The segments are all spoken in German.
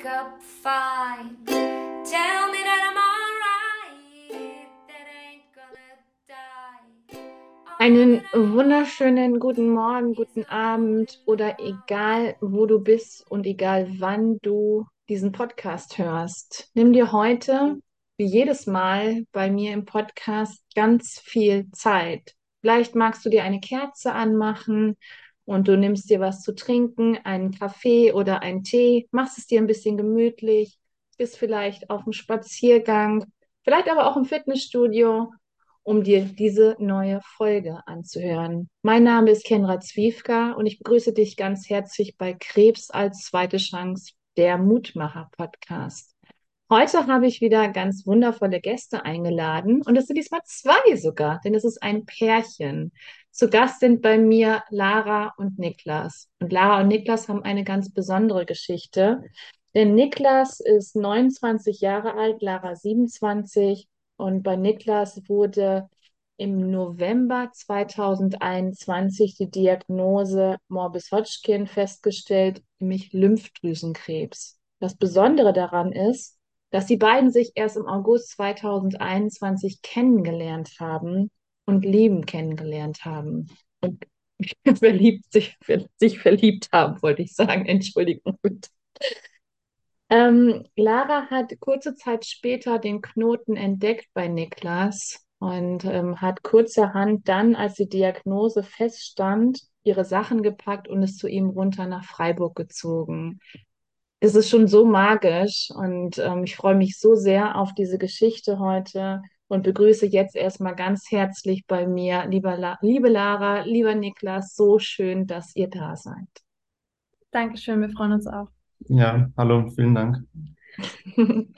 wake up fine. Tell me that I'm alright. That ain't gonna die. Einen wunderschönen guten Morgen, guten Abend oder egal, wo du bist und egal, wann du diesen Podcast hörst. Nimm dir heute, wie jedes Mal bei mir im Podcast, ganz viel Zeit. Vielleicht magst du dir eine Kerze anmachen und du nimmst dir was zu trinken, einen Kaffee oder einen Tee, machst es dir ein bisschen gemütlich, bist vielleicht auf dem Spaziergang, vielleicht aber auch im Fitnessstudio um dir diese neue Folge anzuhören. Mein Name ist Kenra Zwiefka und ich begrüße dich ganz herzlich bei Krebs als zweite Chance, der Mutmacher-Podcast. Heute habe ich wieder ganz wundervolle Gäste eingeladen und es sind diesmal zwei sogar, denn es ist ein Pärchen. Zu Gast sind bei mir Lara und Niklas. Und Lara und Niklas haben eine ganz besondere Geschichte, denn Niklas ist 29 Jahre alt, Lara 27 und bei Niklas wurde im November 2021 die Diagnose Morbus Hodgkin festgestellt, nämlich Lymphdrüsenkrebs. Das Besondere daran ist, dass die beiden sich erst im August 2021 kennengelernt haben und lieben kennengelernt haben. Und verliebt sich, sich verliebt haben, wollte ich sagen. Entschuldigung. Ähm, Lara hat kurze Zeit später den Knoten entdeckt bei Niklas und ähm, hat kurzerhand dann, als die Diagnose feststand, ihre Sachen gepackt und ist zu ihm runter nach Freiburg gezogen. Es ist schon so magisch und ähm, ich freue mich so sehr auf diese Geschichte heute und begrüße jetzt erstmal ganz herzlich bei mir, lieber La liebe Lara, lieber Niklas, so schön, dass ihr da seid. Dankeschön, wir freuen uns auch. Ja, hallo, vielen Dank.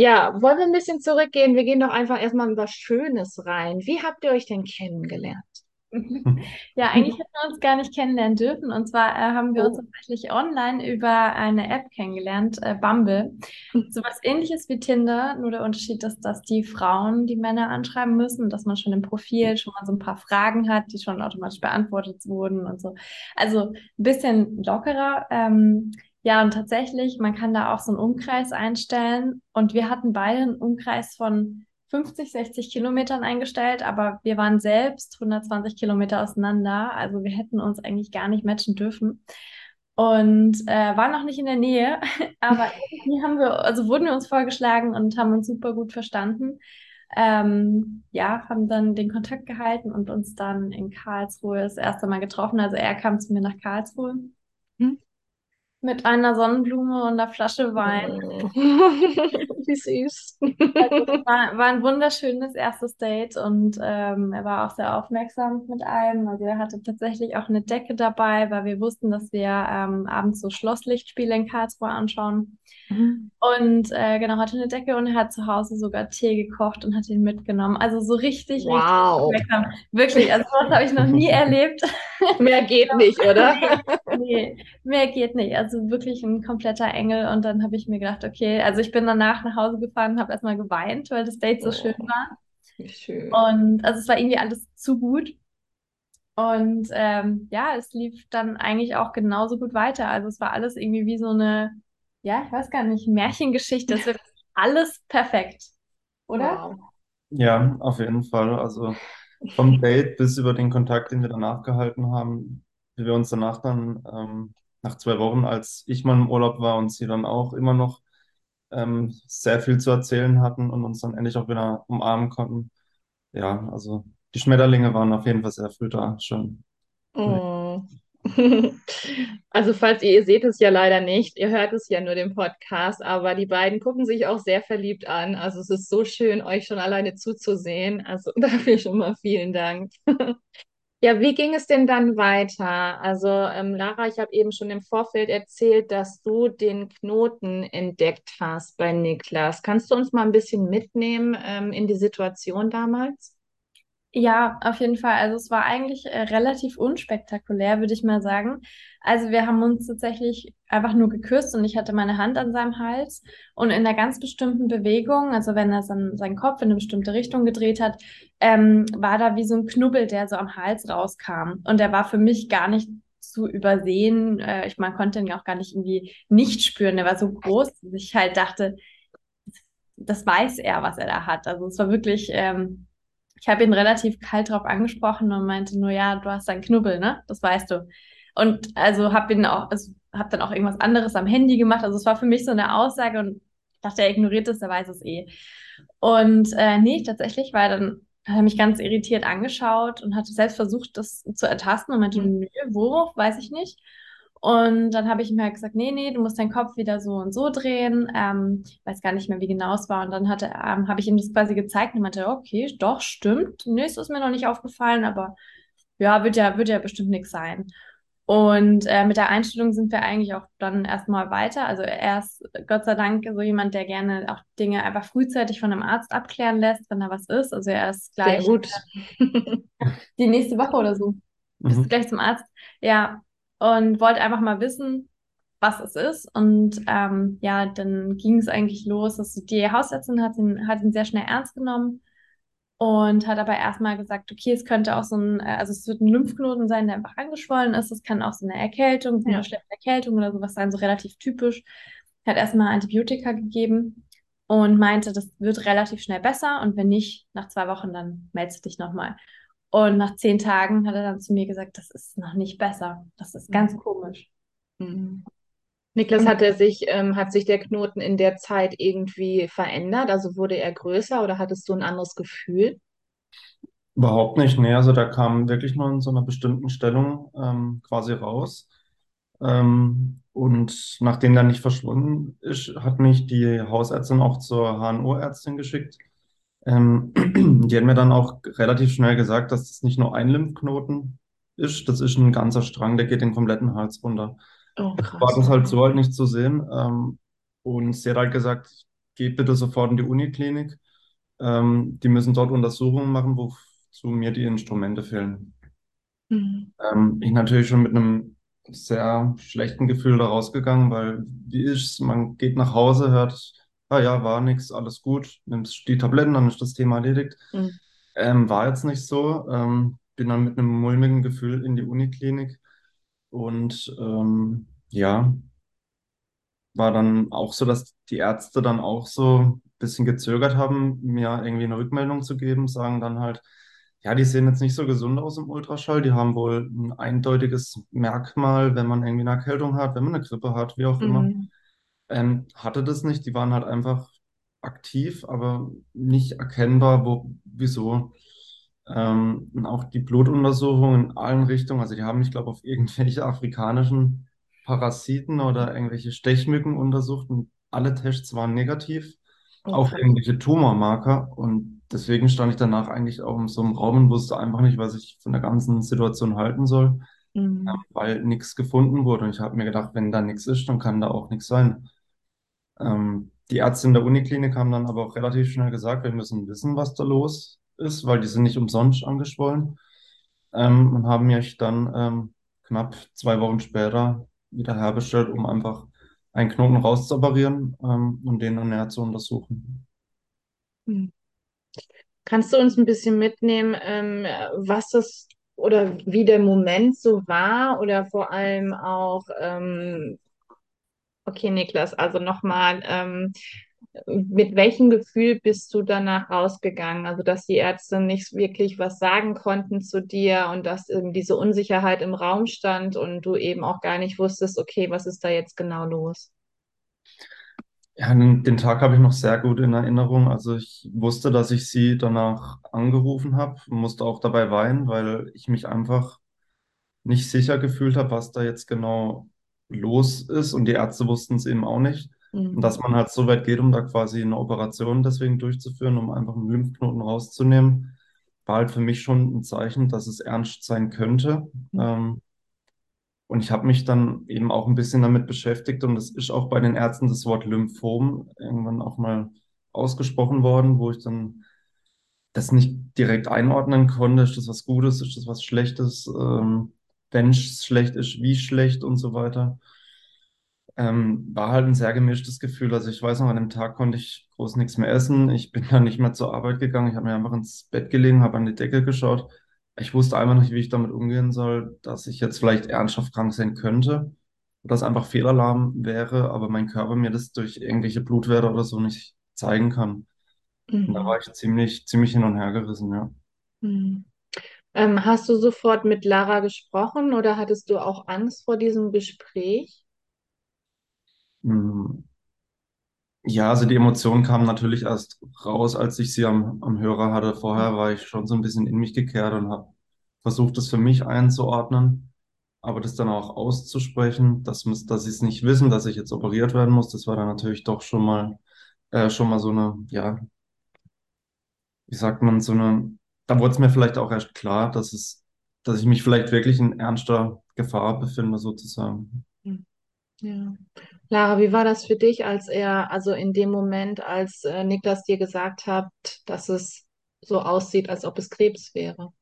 Ja, wollen wir ein bisschen zurückgehen? Wir gehen doch einfach erstmal über Schönes rein. Wie habt ihr euch denn kennengelernt? Ja, eigentlich hätten wir uns gar nicht kennenlernen dürfen. Und zwar äh, haben wir uns Oh. tatsächlich online über eine App kennengelernt, äh, Bumble. So was ähnliches wie Tinder, nur der Unterschied ist, dass die Frauen die Männer anschreiben müssen, dass man schon im Profil schon mal so ein paar Fragen hat, die schon automatisch beantwortet wurden und so. Also ein bisschen lockerer. Ähm, ja, und tatsächlich, man kann da auch so einen Umkreis einstellen. Und wir hatten beide einen Umkreis von 50, 60 Kilometern eingestellt, aber wir waren selbst 120 Kilometer auseinander. Also wir hätten uns eigentlich gar nicht matchen dürfen. Und äh, waren noch nicht in der Nähe, aber irgendwie haben wir, also wurden wir uns vorgeschlagen und haben uns super gut verstanden. Ähm, ja, haben dann den Kontakt gehalten und uns dann in Karlsruhe das erste Mal getroffen. Also er kam zu mir nach Karlsruhe Hm? Mit einer Sonnenblume und einer Flasche Wein. Wie süß. Also war, war ein wunderschönes erstes Date und ähm, er war auch sehr aufmerksam mit allem. Also er hatte tatsächlich auch eine Decke dabei, weil wir wussten, dass wir ähm, abends so Schlosslichtspiele in Karlsruhe anschauen. Mhm. Und äh, genau, hatte eine Decke und hat zu Hause sogar Tee gekocht und hat ihn mitgenommen. Also so richtig, richtig Wow. aufmerksam. Wirklich, also sowas habe ich noch nie erlebt. Mehr geht nicht, oder? Nee, mehr geht nicht. Also wirklich ein kompletter Engel. Und dann habe ich mir gedacht, okay, also ich bin danach nach Hause gefahren und habe erstmal geweint, weil das Date so schön Oh, war. wie schön. Und also es war irgendwie alles zu gut. Und ähm, ja, es lief dann eigentlich auch genauso gut weiter. Also es war alles irgendwie wie so eine, ja, ich weiß gar nicht, Märchengeschichte. Es wird alles perfekt, oder? Wow. Ja, auf jeden Fall. Also vom Date bis über den Kontakt, den wir danach gehalten haben, wie wir uns danach dann, ähm, nach zwei Wochen, als ich mal im Urlaub war und sie dann auch immer noch ähm, sehr viel zu erzählen hatten und uns dann endlich auch wieder umarmen konnten. Ja, also die Schmetterlinge waren auf jeden Fall sehr früh da schon. Oh. Also falls ihr, ihr seht es ja leider nicht, ihr hört es ja nur den Podcast, aber die beiden gucken sich auch sehr verliebt an. Also es ist so schön, euch schon alleine zuzusehen. Also dafür schon mal vielen Dank. Ja, wie ging es denn dann weiter? Also ähm, Lara, ich habe eben schon im Vorfeld erzählt, dass du den Knoten entdeckt hast bei Niklas. Kannst du uns mal ein bisschen mitnehmen ähm, in die Situation damals? Ja, auf jeden Fall. Also es war eigentlich äh, relativ unspektakulär, würde ich mal sagen. Also wir haben uns tatsächlich einfach nur geküsst und ich hatte meine Hand an seinem Hals und in einer ganz bestimmten Bewegung, also wenn er sein, seinen Kopf in eine bestimmte Richtung gedreht hat, ähm, war da wie so ein Knubbel, der so am Hals rauskam. Und der war für mich gar nicht zu übersehen. Äh, ich man konnte ihn auch gar nicht irgendwie nicht spüren. Der war so groß, dass ich halt dachte, das weiß er, was er da hat. Also es war wirklich, ähm, ich habe ihn relativ kalt drauf angesprochen und meinte nur, ja, du hast einen Knubbel, ne? Das weißt du. Und also habe ihn auch, also habe dann auch irgendwas anderes am Handy gemacht. Also es war für mich so eine Aussage und ich dachte, er ignoriert es, er weiß es eh. Und äh, nee, tatsächlich war dann hat er mich ganz irritiert angeschaut und hatte selbst versucht, das zu ertasten und meinte, Mhm. nö, wo, weiß ich nicht. Und dann habe ich ihm halt gesagt, nee, nee, du musst deinen Kopf wieder so und so drehen. Ähm, ich weiß gar nicht mehr, wie genau es war. Und dann hatte, ähm, habe ich ihm das quasi gezeigt und meinte, okay, doch, stimmt. Nee, es ist mir noch nicht aufgefallen, aber ja, wird ja, wird ja bestimmt nichts sein. Und äh, mit der Einstellung sind wir eigentlich auch dann erstmal weiter. Also er ist Gott sei Dank so jemand, der gerne auch Dinge einfach frühzeitig von einem Arzt abklären lässt, wenn da was ist. Also er ist Sehr gleich gut. die nächste Woche oder so bist Mhm. gleich zum Arzt. Ja, und wollte einfach mal wissen, was es ist. Und ähm, ja, dann ging es eigentlich los. Dass die Hausärztin hat ihn, hat ihn sehr schnell ernst genommen und hat aber erstmal gesagt, okay, es könnte auch so ein, äh, also es wird ein Lymphknoten sein, der einfach angeschwollen ist. Es kann auch so eine Erkältung, so Ja. eine schlechte Erkältung oder sowas sein, so relativ typisch. Hat erstmal Antibiotika gegeben und meinte, das wird relativ schnell besser und wenn nicht, nach zwei Wochen, dann meldest du dich nochmal. Und nach zehn Tagen hat er dann zu mir gesagt, das ist noch nicht besser. Das ist ganz komisch. Mhm. Niklas, hat er sich, ähm, hat sich der Knoten in der Zeit irgendwie verändert? Also wurde er größer oder hattest du ein anderes Gefühl? Überhaupt nicht. Nee, also der kam wirklich nur in so einer bestimmten Stellung ähm, quasi raus. Ähm, und nachdem der nicht verschwunden ist, hat mich die Hausärztin auch zur HNO-Ärztin geschickt. Ähm, die hat mir dann auch relativ schnell gesagt, dass das nicht nur ein Lymphknoten ist, das ist ein ganzer Strang, der geht den kompletten Hals runter. Oh, War das halt so halt nicht zu sehen. Ähm, und sie hat halt gesagt, geh bitte sofort in die Uniklinik. Ähm, die müssen dort Untersuchungen machen, wozu mir die Instrumente fehlen. Mhm. Ähm, ich natürlich schon mit einem sehr schlechten Gefühl da rausgegangen, weil wie ist, man geht nach Hause, hört, ah ja, war nix, alles gut, nimmst die Tabletten, dann ist das Thema erledigt. Mhm. Ähm, war jetzt nicht so. Ähm, bin dann mit einem mulmigen Gefühl in die Uniklinik und ähm, ja, war dann auch so, dass die Ärzte dann auch so ein bisschen gezögert haben, mir irgendwie eine Rückmeldung zu geben, sagen dann halt, ja, die sehen jetzt nicht so gesund aus im Ultraschall, die haben wohl ein eindeutiges Merkmal, wenn man irgendwie eine Erkältung hat, wenn man eine Grippe hat, wie auch immer. Ähm, hatte das nicht, die waren halt einfach aktiv, aber nicht erkennbar, wo, wieso. Ähm, und auch die Blutuntersuchungen in allen Richtungen, also die haben mich, glaube ich, auf irgendwelche afrikanischen Parasiten oder irgendwelche Stechmücken untersucht und alle Tests waren negativ, Oh, auch irgendwelche Tumormarker. Und deswegen stand ich danach eigentlich auch in so einem Raum und wusste einfach nicht, was ich von der ganzen Situation halten soll, Mhm. weil nichts gefunden wurde. Und ich habe mir gedacht, wenn da nichts ist, dann kann da auch nichts sein. Ähm, die Ärzte in der Uniklinik haben dann aber auch relativ schnell gesagt, wir müssen wissen, was da los ist, weil die sind nicht umsonst angeschwollen. Ähm, und haben mich dann ähm, knapp zwei Wochen später wieder herbestellt, um einfach einen Knoten rauszuoperieren ähm, und den dann näher zu untersuchen. Mhm. Kannst du uns ein bisschen mitnehmen, ähm, was das oder wie der Moment so war oder vor allem auch, ähm, okay, Niklas, also nochmal, ähm, mit welchem Gefühl bist du danach rausgegangen? Also, dass die Ärzte nicht wirklich was sagen konnten zu dir und dass eben diese Unsicherheit im Raum stand und du eben auch gar nicht wusstest, okay, was ist da jetzt genau los? Ja, den, Tag habe ich noch sehr gut in Erinnerung. Also ich wusste, dass ich sie danach angerufen habe, musste auch dabei weinen, weil ich mich einfach nicht sicher gefühlt habe, was da jetzt genau los ist. Und die Ärzte wussten es eben auch nicht. Und Mhm. dass man halt so weit geht, um da quasi eine Operation deswegen durchzuführen, um einfach einen Lymphknoten rauszunehmen, war halt für mich schon ein Zeichen, dass es ernst sein könnte. Mhm. Ähm, und ich habe mich dann eben auch ein bisschen damit beschäftigt und es ist auch bei den Ärzten das Wort Lymphom irgendwann auch mal ausgesprochen worden, wo ich dann das nicht direkt einordnen konnte. Ist das was Gutes? Ist das was Schlechtes? Ähm, wenn es schlecht ist, wie schlecht und so weiter. Ähm, war halt ein sehr gemischtes Gefühl. Also ich weiß noch, an dem Tag konnte ich groß nichts mehr essen. Ich bin dann nicht mehr zur Arbeit gegangen. Ich habe mir einfach ins Bett gelegen, habe an die Decke geschaut, ich wusste einfach nicht, wie ich damit umgehen soll, dass ich jetzt vielleicht ernsthaft krank sein könnte, dass einfach Fehlalarm wäre, aber mein Körper mir das durch irgendwelche Blutwerte oder so nicht zeigen kann. Und da Mhm. war ich ziemlich, ziemlich hin und her gerissen, ja. Mhm. Ähm, hast du sofort mit Lara gesprochen oder hattest du auch Angst vor diesem Gespräch? Mm, Ja, also die Emotionen kamen natürlich erst raus, als ich sie am, am Hörer hatte. Vorher war ich schon so ein bisschen in mich gekehrt und habe versucht, das für mich einzuordnen. Aber das dann auch auszusprechen, dass, dass sie es nicht wissen, dass ich jetzt operiert werden muss, das war dann natürlich doch schon mal, äh, schon mal so eine, ja, wie sagt man, so eine, da wurde es mir vielleicht auch erst klar, dass es, dass ich mich vielleicht wirklich in ernster Gefahr befinde, sozusagen. Ja. Lara, wie war das für dich, als er, also in dem Moment, als äh, Niklas dir gesagt hat, dass es so aussieht, als ob es Krebs wäre?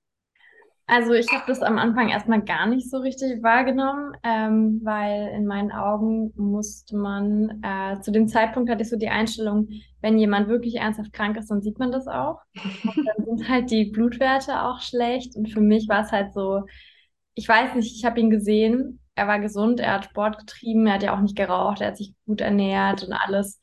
Also ich habe das am Anfang erstmal gar nicht so richtig wahrgenommen, ähm, weil in meinen Augen musste man, äh, zu dem Zeitpunkt hatte ich so die Einstellung, wenn jemand wirklich ernsthaft krank ist, dann sieht man das auch. Dann sind halt die Blutwerte auch schlecht und für mich war es halt so, ich weiß nicht, ich habe ihn gesehen, er war gesund, er hat Sport getrieben, er hat ja auch nicht geraucht, er hat sich gut ernährt und alles.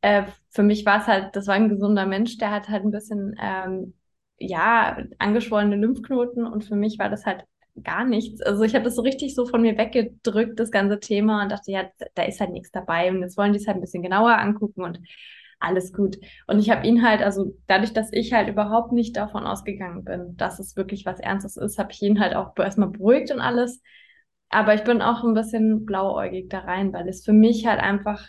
Äh, für mich war es halt, das war ein gesunder Mensch, der hat halt ein bisschen, ähm, ja, angeschwollene Lymphknoten und für mich war das halt gar nichts. Also ich habe das so richtig so von mir weggedrückt, das ganze Thema und dachte, ja, da ist halt nichts dabei und jetzt wollen die es halt ein bisschen genauer angucken und alles gut. Und ich habe ihn halt, also dadurch, dass ich halt überhaupt nicht davon ausgegangen bin, dass es wirklich was Ernstes ist, habe ich ihn halt auch erstmal beruhigt und alles. Aber ich bin auch ein bisschen blauäugig da rein, weil es für mich halt einfach,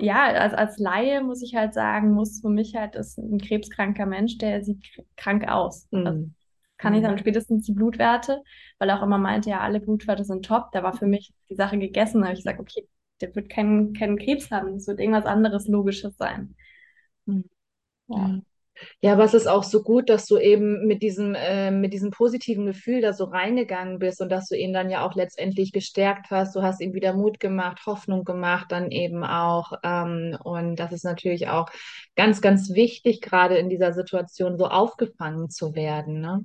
ja, als, als Laie muss ich halt sagen, muss für mich halt ist ein krebskranker Mensch, der sieht kr- krank aus. Also Hm. kann ich Mhm. dann spätestens die Blutwerte, weil er auch immer meinte, ja, alle Blutwerte sind top. Da war für mich die Sache gegessen. Da habe ich gesagt, okay, der wird keinen, keinen Krebs haben. Es wird irgendwas anderes Logisches sein. Hm. Ja. Ja. Aber es ist auch so gut, dass du eben mit diesem, äh, mit diesem positiven Gefühl da so reingegangen bist und dass du ihn dann ja auch letztendlich gestärkt hast. Du hast ihm wieder Mut gemacht, Hoffnung gemacht, dann eben auch. Ähm, und das ist natürlich auch ganz, ganz wichtig, gerade in dieser Situation so aufgefangen zu werden, ne?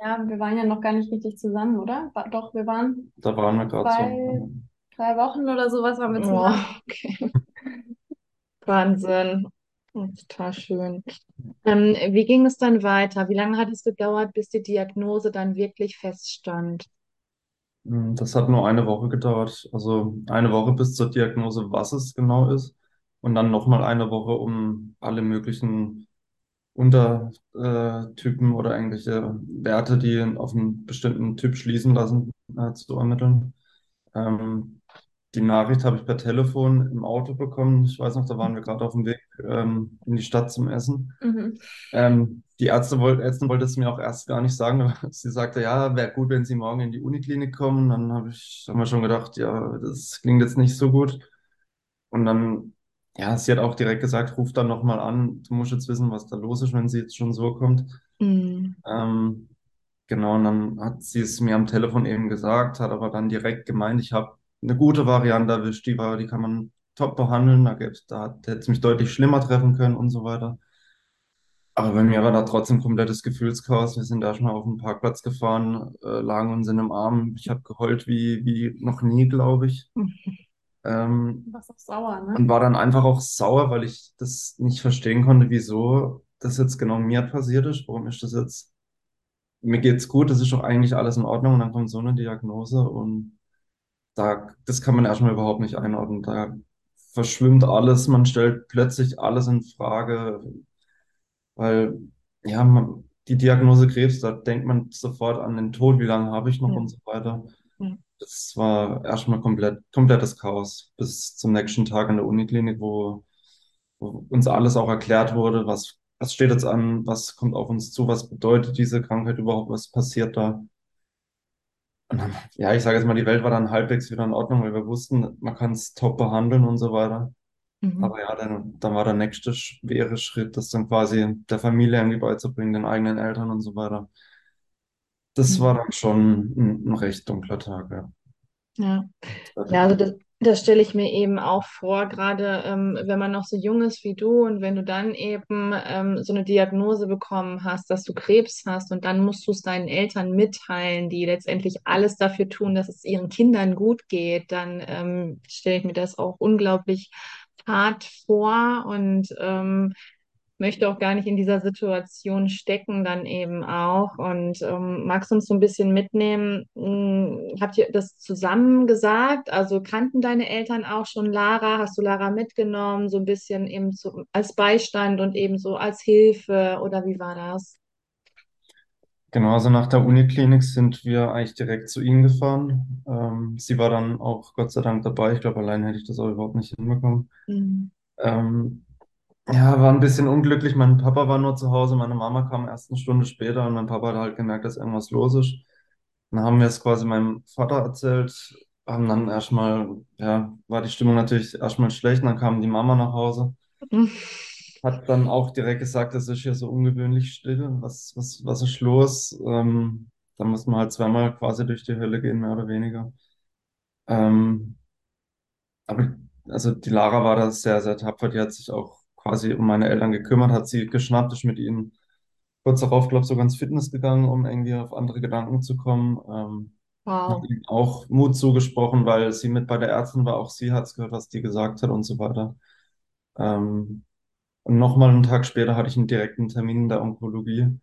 Ja, wir waren ja noch gar nicht richtig zusammen, oder? Doch, wir waren Da waren wir gerade zwei, so. drei Wochen oder sowas waren wir Oh, zusammen. okay. Wahnsinn. Total schön. Ähm, wie ging es dann weiter? Wie lange hat es gedauert, bis die Diagnose dann wirklich feststand? Mm, Das hat nur eine Woche gedauert. Also eine Woche bis zur Diagnose, was es genau ist. Und dann nochmal eine Woche, um alle möglichen Untertypen oder irgendwelche Werte, die auf einen bestimmten Typ schließen lassen, äh, zu ermitteln. Ähm, die Nachricht habe ich per Telefon im Auto bekommen. Ich weiß noch, da waren wir gerade auf dem Weg ähm, in die Stadt zum Essen. Mhm. Ähm, die Ärzte woll Ärztin wollte es mir auch erst gar nicht sagen. Sie sagte, ja, wäre gut, wenn Sie morgen in die Uniklinik kommen. Dann habe ich, haben wir schon gedacht, ja, das klingt jetzt nicht so gut. Und dann, ja, sie hat auch direkt gesagt, ruf dann nochmal an. Du musst jetzt wissen, was da los ist, wenn sie jetzt schon so kommt. Mhm. Ähm, genau, und dann hat sie es mir am Telefon eben gesagt, hat aber dann direkt gemeint, ich habe eine gute Variante erwischt, die war, die kann man top behandeln. Da gäb's, da hätte es mich deutlich schlimmer treffen können und so weiter. Aber bei mir war da trotzdem komplettes Gefühlschaos. Wir sind da schon mal auf den Parkplatz gefahren, äh, lagen uns in dem Arm. Ich habe geheult wie, wie noch nie, glaube ich. Ähm, Warst auch sauer, ne? und war dann einfach auch sauer, weil ich das nicht verstehen konnte, wieso das jetzt genau mir passiert ist. Warum ist das jetzt? Mir geht's gut, das ist doch eigentlich alles in Ordnung. Und dann kommt so eine Diagnose und da, das kann man erstmal überhaupt nicht einordnen. Da verschwimmt alles, man stellt plötzlich alles in Frage. Weil, ja, man, die Diagnose Krebs, da denkt man sofort an den Tod, wie lange habe ich noch Ja. und so weiter. Ja. Das war erstmal komplett, komplettes Chaos bis zum nächsten Tag in der Uniklinik, wo, wo uns alles auch erklärt wurde, was, was steht jetzt an, was kommt auf uns zu, was bedeutet diese Krankheit überhaupt, was passiert da. Ja, ich sage jetzt mal, die Welt war dann halbwegs wieder in Ordnung, weil wir wussten, man kann es top behandeln und so weiter. Mhm. Aber ja, dann, dann war der nächste schwere Schritt, das dann quasi der Familie irgendwie beizubringen, den eigenen Eltern und so weiter. Das Mhm. war dann schon ein, ein recht dunkler Tag, ja. Ja. Ja, also das, Das stelle ich mir eben auch vor, gerade ähm, wenn man noch so jung ist wie du und wenn du dann eben ähm, so eine Diagnose bekommen hast, dass du Krebs hast und dann musst du es deinen Eltern mitteilen, die letztendlich alles dafür tun, dass es ihren Kindern gut geht, dann ähm, stelle ich mir das auch unglaublich hart vor und ähm, möchte auch gar nicht in dieser Situation stecken, dann eben auch. Und ähm, magst du uns so ein bisschen mitnehmen? Hm, habt ihr das zusammen gesagt? Also kannten deine Eltern auch schon Lara? Hast du Lara mitgenommen, so ein bisschen eben so als Beistand und eben so als Hilfe? Oder wie war das? Genau, also nach der Uniklinik sind wir eigentlich direkt zu ihnen gefahren. Ähm, sie war dann auch Gott sei Dank dabei. Ich glaube, allein hätte ich das auch überhaupt nicht hinbekommen. Mhm. Ähm, ja, war ein bisschen unglücklich. Mein Papa war nur zu Hause, meine Mama kam erst eine Stunde später und mein Papa hat halt gemerkt, dass irgendwas los ist. Dann haben wir es quasi meinem Vater erzählt, haben dann erstmal, ja, war die Stimmung natürlich erstmal schlecht. Dann kam die Mama nach Hause, hat dann auch direkt gesagt, es ist hier so ungewöhnlich still. Was, was, was ist los? Ähm, da muss man halt zweimal quasi durch die Hölle gehen, mehr oder weniger. Ähm, aber also die Lara war da sehr, sehr tapfer. Die hat sich auch quasi um meine Eltern gekümmert, hat sie geschnappt, ist mit ihnen kurz darauf, glaube ich, sogar ins Fitness gegangen, um irgendwie auf andere Gedanken zu kommen. Ähm, hat Wow. ihnen auch Mut zugesprochen, weil sie mit bei der Ärztin war. Auch sie hat es gehört, was die gesagt hat und so weiter. Ähm, und nochmal einen Tag später hatte ich einen direkten Termin in der Onkologie.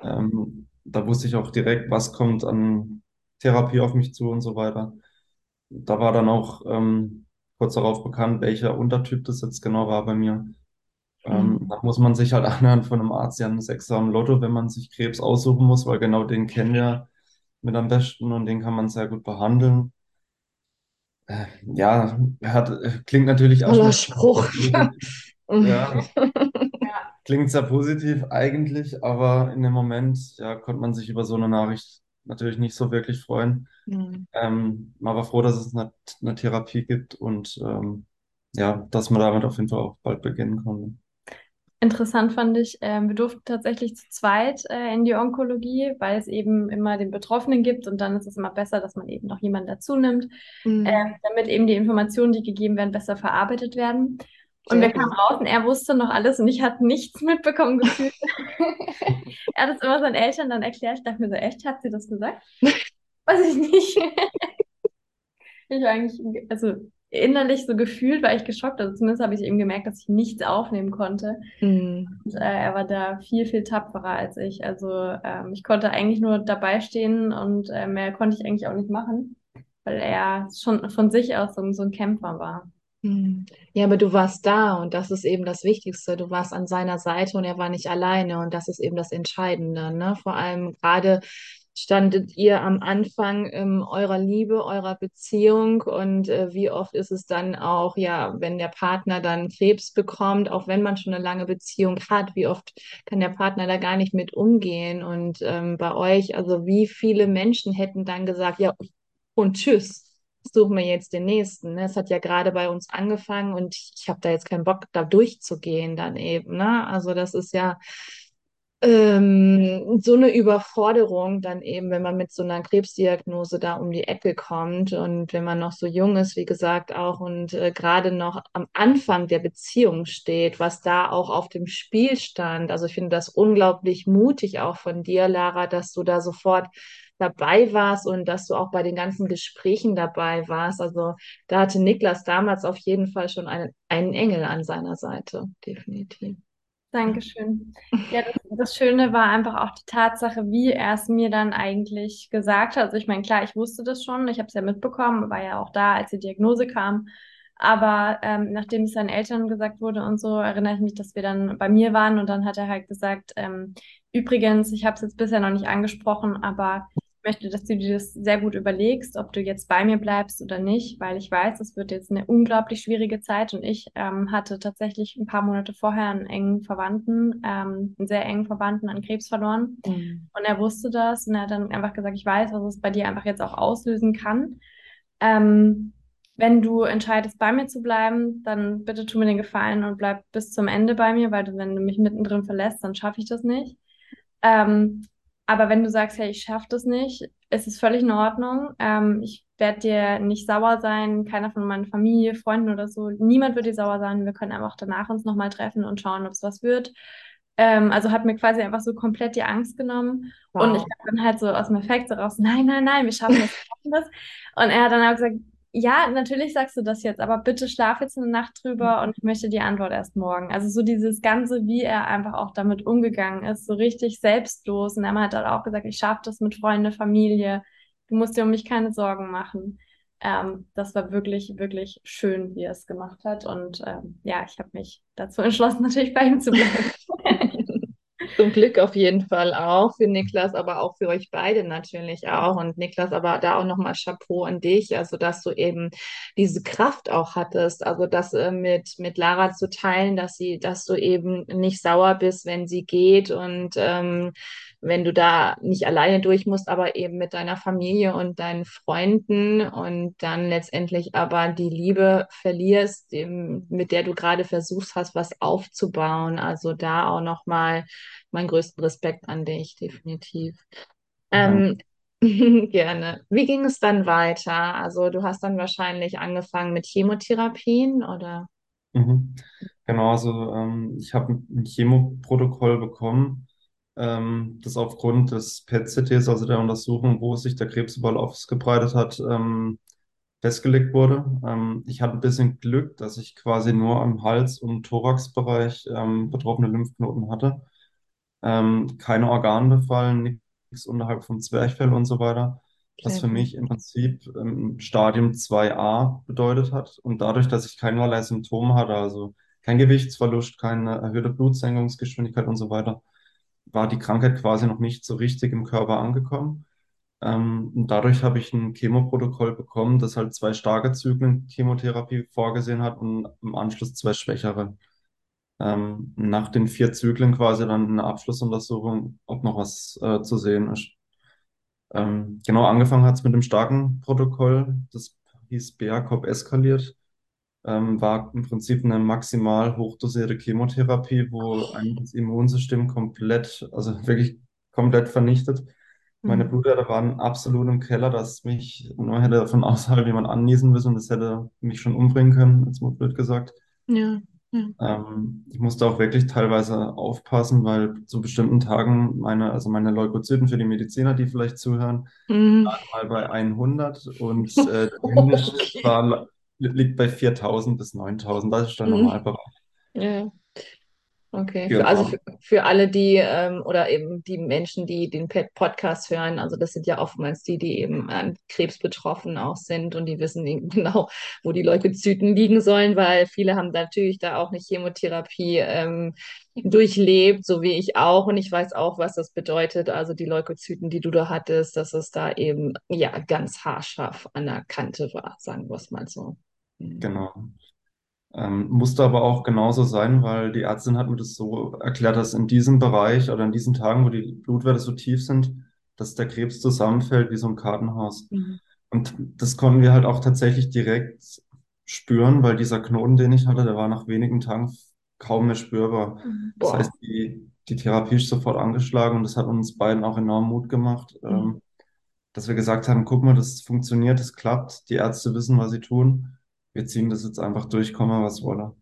Ähm, da wusste ich auch direkt, was kommt an Therapie auf mich zu und so weiter. Da war dann auch ähm, kurz darauf bekannt, welcher Untertyp das jetzt genau war bei mir. Ähm, Mhm. da muss man sich halt anhören von einem Arzt ja einen Sechser am Lotto, wenn man sich Krebs aussuchen muss, weil genau den kennen wir mit am besten und den kann man sehr gut behandeln. Äh, ja, hat, klingt natürlich erstmal Spruch. ja, Ja, klingt sehr positiv eigentlich, aber in dem Moment ja, konnte man sich über so eine Nachricht natürlich nicht so wirklich freuen. Mhm. Ähm, man war froh, dass es eine, eine Therapie gibt und ähm, ja, dass man damit auf jeden Fall auch bald beginnen konnte. Interessant fand ich, ähm, wir durften tatsächlich zu zweit äh, in die Onkologie, weil es eben immer den Betroffenen gibt und dann ist es immer besser, dass man eben noch jemanden dazu nimmt, Mhm. ähm, damit eben die Informationen, die gegeben werden, besser verarbeitet werden. Und Sehr wir kamen raus und er wusste noch alles und ich hatte nichts mitbekommen gefühlt. Er hat es immer seinen Eltern dann erklärt. Ich dachte mir so, echt, hat sie das gesagt? Weiß ich nicht. Ich war eigentlich, also innerlich so gefühlt war ich geschockt. Also zumindest habe ich eben gemerkt, dass ich nichts aufnehmen konnte. Mhm. Und, äh, er war da viel, viel tapferer als ich. Also ähm, ich konnte eigentlich nur dabei stehen und äh, mehr konnte ich eigentlich auch nicht machen, weil er schon von sich aus so, so ein Kämpfer war. Hm. Ja, aber du warst da und das ist eben das Wichtigste. Du warst an seiner Seite und er war nicht alleine und das ist eben das Entscheidende, ne? Vor allem gerade standet ihr am Anfang ähm, eurer Liebe, eurer Beziehung und äh, wie oft ist es dann auch, ja, wenn der Partner dann Krebs bekommt, auch wenn man schon eine lange Beziehung hat, wie oft kann der Partner da gar nicht mit umgehen und ähm, bei euch, also wie viele Menschen hätten dann gesagt, ja, und tschüss suchen wir jetzt den nächsten. Ne? Es hat ja gerade bei uns angefangen und ich, ich habe da jetzt keinen Bock, da durchzugehen dann eben. Ne? Also das ist ja ähm, so eine Überforderung dann eben, wenn man mit so einer Krebsdiagnose da um die Ecke kommt und wenn man noch so jung ist, wie gesagt, auch und äh, gerade noch am Anfang der Beziehung steht, was da auch auf dem Spiel stand. Also ich finde das unglaublich mutig auch von dir, Lara, dass du da sofort dabei warst und dass du auch bei den ganzen Gesprächen dabei warst. Also da hatte Niklas damals auf jeden Fall schon einen, einen Engel an seiner Seite, definitiv. Dankeschön. Ja, das, das Schöne war einfach auch die Tatsache, wie er es mir dann eigentlich gesagt hat. Also ich meine, klar, ich wusste das schon, ich habe es ja mitbekommen, war ja auch da, als die Diagnose kam. Aber ähm, nachdem es seinen Eltern gesagt wurde und so, erinnere ich mich, dass wir dann bei mir waren und dann hat er halt gesagt, ähm, übrigens, ich habe es jetzt bisher noch nicht angesprochen, aber möchte, dass du dir das sehr gut überlegst, ob du jetzt bei mir bleibst oder nicht, weil ich weiß, es wird jetzt eine unglaublich schwierige Zeit und ich ähm, hatte tatsächlich ein paar Monate vorher einen engen Verwandten, ähm, einen sehr engen Verwandten an Krebs verloren. Mhm. Und er wusste das und er hat dann einfach gesagt, ich weiß, was es bei dir einfach jetzt auch auslösen kann. Ähm, wenn du entscheidest, bei mir zu bleiben, dann bitte tu mir den Gefallen und bleib bis zum Ende bei mir, weil wenn du mich mittendrin verlässt, dann schaffe ich das nicht. Ähm, aber wenn du sagst, hey, ich schaffe das nicht, es ist völlig in Ordnung. Ähm, ich werde dir nicht sauer sein, keiner von meiner Familie, Freunden oder so. Niemand wird dir sauer sein. Wir können einfach danach uns nochmal treffen und schauen, ob es was wird. Ähm, also hat mir quasi einfach so komplett die Angst genommen. Wow. Und ich habe dann halt so aus dem Effekt so raus, nein, nein, nein, wir schaffen das, wir schaffen das. Und er hat dann auch gesagt, ja, natürlich sagst du das jetzt, aber bitte schlaf jetzt eine Nacht drüber und ich möchte die Antwort erst morgen. Also so dieses Ganze, wie er einfach auch damit umgegangen ist, so richtig selbstlos. Und er hat dann auch gesagt, ich schaffe das mit Freunde, Familie. Du musst dir um mich keine Sorgen machen. Ähm, das war wirklich, wirklich schön, wie er es gemacht hat. Und ähm, ja, ich habe mich dazu entschlossen, natürlich bei ihm zu bleiben. Zum Glück auf jeden Fall auch für Niklas, aber auch für euch beide natürlich auch. Und Niklas, aber da auch nochmal Chapeau an dich, also dass du eben diese Kraft auch hattest, also das äh, mit, mit Lara zu teilen, dass sie, dass du eben nicht sauer bist, wenn sie geht. Und ähm, wenn du da nicht alleine durch musst, aber eben mit deiner Familie und deinen Freunden und dann letztendlich aber die Liebe verlierst, mit der du gerade versuchst hast, was aufzubauen. Also da auch nochmal meinen größten Respekt an dich, definitiv. Ähm, gerne. Wie ging es dann weiter? Also du hast dann wahrscheinlich angefangen mit Chemotherapien oder? Mhm. Genau, also ähm, ich habe ein Chemoprotokoll bekommen, ähm, das aufgrund des PET-CTs, also der Untersuchung, wo sich der Krebs überall ausgebreitet hat, ähm, festgelegt wurde. Ähm, ich hatte ein bisschen Glück, dass ich quasi nur am Hals- und Thoraxbereich ähm, betroffene Lymphknoten hatte. Ähm, keine Organbefallen, nichts unterhalb vom Zwerchfell und so weiter. Was für mich im Prinzip ähm, Stadium 2a bedeutet hat. Und dadurch, dass ich keinerlei Symptome hatte, also kein Gewichtsverlust, keine erhöhte Blutsenkungsgeschwindigkeit und so weiter, war die Krankheit quasi noch nicht so richtig im Körper angekommen. Ähm, und dadurch habe ich ein Chemoprotokoll bekommen, das halt zwei starke Zyklen Chemotherapie vorgesehen hat und im Anschluss zwei schwächere. Ähm, nach den vier Zyklen quasi dann eine Abschlussuntersuchung, ob noch was äh, zu sehen ist. Ähm, genau, angefangen hat es mit dem starken Protokoll, das hieß BACOP eskaliert, ähm, war im Prinzip eine maximal hochdosierte Chemotherapie, wo einem das Immunsystem komplett, also wirklich komplett vernichtet. Meine Mhm. Blutwerte waren absolut im Keller, dass mich nur hätte von außerhalb jemand anniesen müssen und das hätte mich schon umbringen können, jetzt mal blöd gesagt. Ja, ja. Ähm, ich musste auch wirklich teilweise aufpassen, weil zu bestimmten Tagen meine, also meine Leukozyten für die Mediziner, die vielleicht zuhören, Mhm. mal bei 100 und äh, der Mindest war, liegt bei 4000 bis 9000. Das ist der Mhm. Normalbereich. Ja. Okay, für, also für, für alle die ähm, oder eben die Menschen, die den Podcast hören, also das sind ja oftmals die, die eben an Krebs betroffen auch sind und die wissen eben genau, wo die Leukozyten liegen sollen, weil viele haben natürlich da auch eine Chemotherapie ähm, durchlebt, so wie ich auch und ich weiß auch, was das bedeutet. Also die Leukozyten, die du da hattest, dass es da eben ja ganz haarscharf an der Kante war, sagen wir es mal so. Mhm. Genau. Ähm, musste aber auch genauso sein, weil die Ärztin hat mir das so erklärt, dass in diesem Bereich oder in diesen Tagen, wo die Blutwerte so tief sind, dass der Krebs zusammenfällt wie so ein Kartenhaus. Mhm. Und das konnten wir halt auch tatsächlich direkt spüren, weil dieser Knoten, den ich hatte, der war nach wenigen Tagen kaum mehr spürbar. Das Boah. heißt, die, die Therapie ist sofort angeschlagen und das hat uns beiden auch enorm Mut gemacht, Mhm. ähm, dass wir gesagt haben, guck mal, das funktioniert, das klappt, die Ärzte wissen, was sie tun. Wir ziehen das jetzt einfach durch, komme was wolle.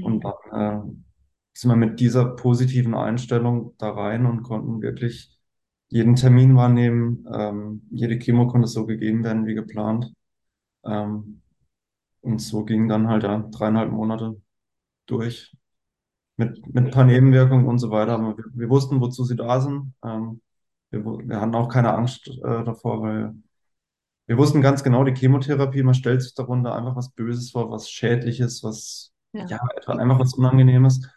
Und Mhm. dann äh, sind wir mit dieser positiven Einstellung da rein und konnten wirklich jeden Termin wahrnehmen. Ähm, jede Chemo konnte so gegeben werden wie geplant. Ähm, und so ging dann halt ja dreieinhalb Monate durch mit, mit ein paar Nebenwirkungen und so weiter. Aber wir, wir wussten, wozu sie da sind. Ähm, wir, wir hatten auch keine Angst äh, davor, weil wir wussten ganz genau, die Chemotherapie, man stellt sich darunter einfach was Böses vor, was Schädliches, was, Ja. ja, etwa einfach was Unangenehmes.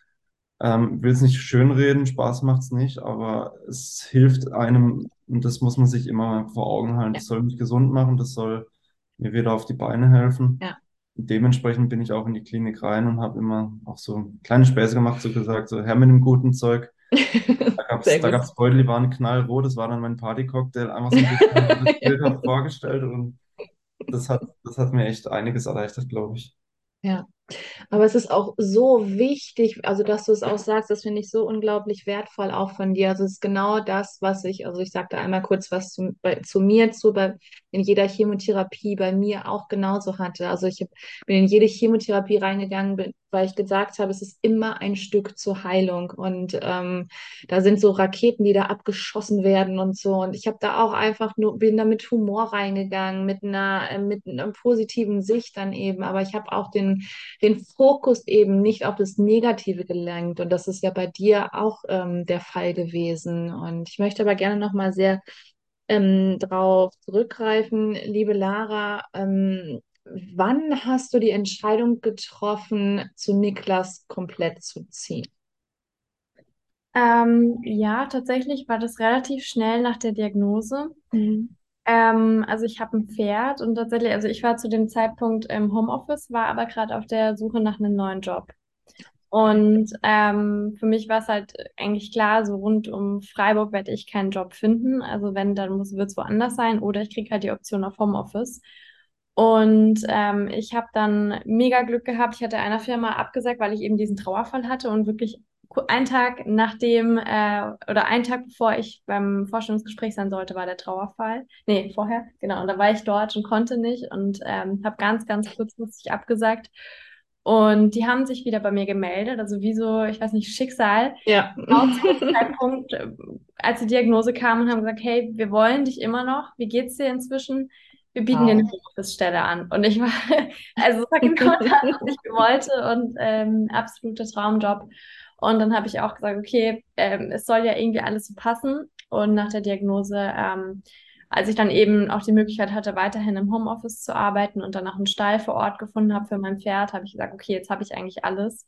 Ähm, will es nicht schönreden, Spaß macht's nicht, aber es hilft einem und das muss man sich immer vor Augen halten. Ja. Das soll mich gesund machen, das soll mir wieder auf die Beine helfen. Ja. Dementsprechend bin ich auch in die Klinik rein und habe immer auch so kleine Späße gemacht, so gesagt, so her mit dem guten Zeug. Da gut. gab's Beutel, die waren knallrot, das war dann mein Partycocktail, einfach so ein bisschen vorgestellt und das hat, das hat mir echt einiges erleichtert, glaube ich. Ja, Aber es ist auch so wichtig, also dass du es auch sagst, das finde ich so unglaublich wertvoll auch von dir. Also es ist genau das, was ich, also ich sagte einmal kurz was zu, bei, zu mir zu, bei, in jeder Chemotherapie bei mir auch genauso hatte. Also ich hab, bin in jede Chemotherapie reingegangen, bin, weil ich gesagt habe, es ist immer ein Stück zur Heilung. Und ähm, da sind so Raketen, die da abgeschossen werden und so. Und ich habe da auch einfach nur, bin da mit Humor reingegangen, mit einer, äh, mit einer positiven Sicht dann eben. Aber ich habe auch den den Fokus eben nicht auf das Negative gelenkt. Und das ist ja bei dir auch ähm, der Fall gewesen. Und ich möchte aber gerne nochmal sehr ähm, darauf zurückgreifen, liebe Lara. Ähm, wann hast du die Entscheidung getroffen, zu Niklas komplett zu ziehen? Ähm, ja, tatsächlich war das relativ schnell nach der Diagnose. Mhm. Ähm, also ich habe ein Pferd und tatsächlich, also ich war zu dem Zeitpunkt im Homeoffice, war aber gerade auf der Suche nach einem neuen Job. Und ähm, für mich war es halt eigentlich klar, so rund um Freiburg werde ich keinen Job finden. Also wenn, dann wird es woanders sein oder ich kriege halt die Option auf Homeoffice. Und ähm, ich habe dann mega Glück gehabt. Ich hatte einer Firma abgesagt, weil ich eben diesen Trauerfall hatte und wirklich einen Tag nachdem äh, oder einen Tag bevor ich beim Vorstellungsgespräch sein sollte, war der Trauerfall. Nee, vorher, genau. Und da war ich dort und konnte nicht und ähm, habe ganz, ganz kurzfristig abgesagt. Und die haben sich wieder bei mir gemeldet, also wie so, ich weiß nicht, Schicksal. Ja. Genau zu dem Zeitpunkt, äh, als die Diagnose kam und haben gesagt, hey, wir wollen dich immer noch. Wie geht's dir inzwischen? Wir bieten dir eine Wow. Homeoffice-Stelle an. Und ich war, also es war genau das, was ich wollte und ähm, absoluter Traumjob. Und dann habe ich auch gesagt, okay, ähm, es soll ja irgendwie alles so passen. Und nach der Diagnose, ähm, als ich dann eben auch die Möglichkeit hatte, weiterhin im Homeoffice zu arbeiten und dann auch einen Stall vor Ort gefunden habe für mein Pferd, habe ich gesagt, okay, jetzt habe ich eigentlich alles.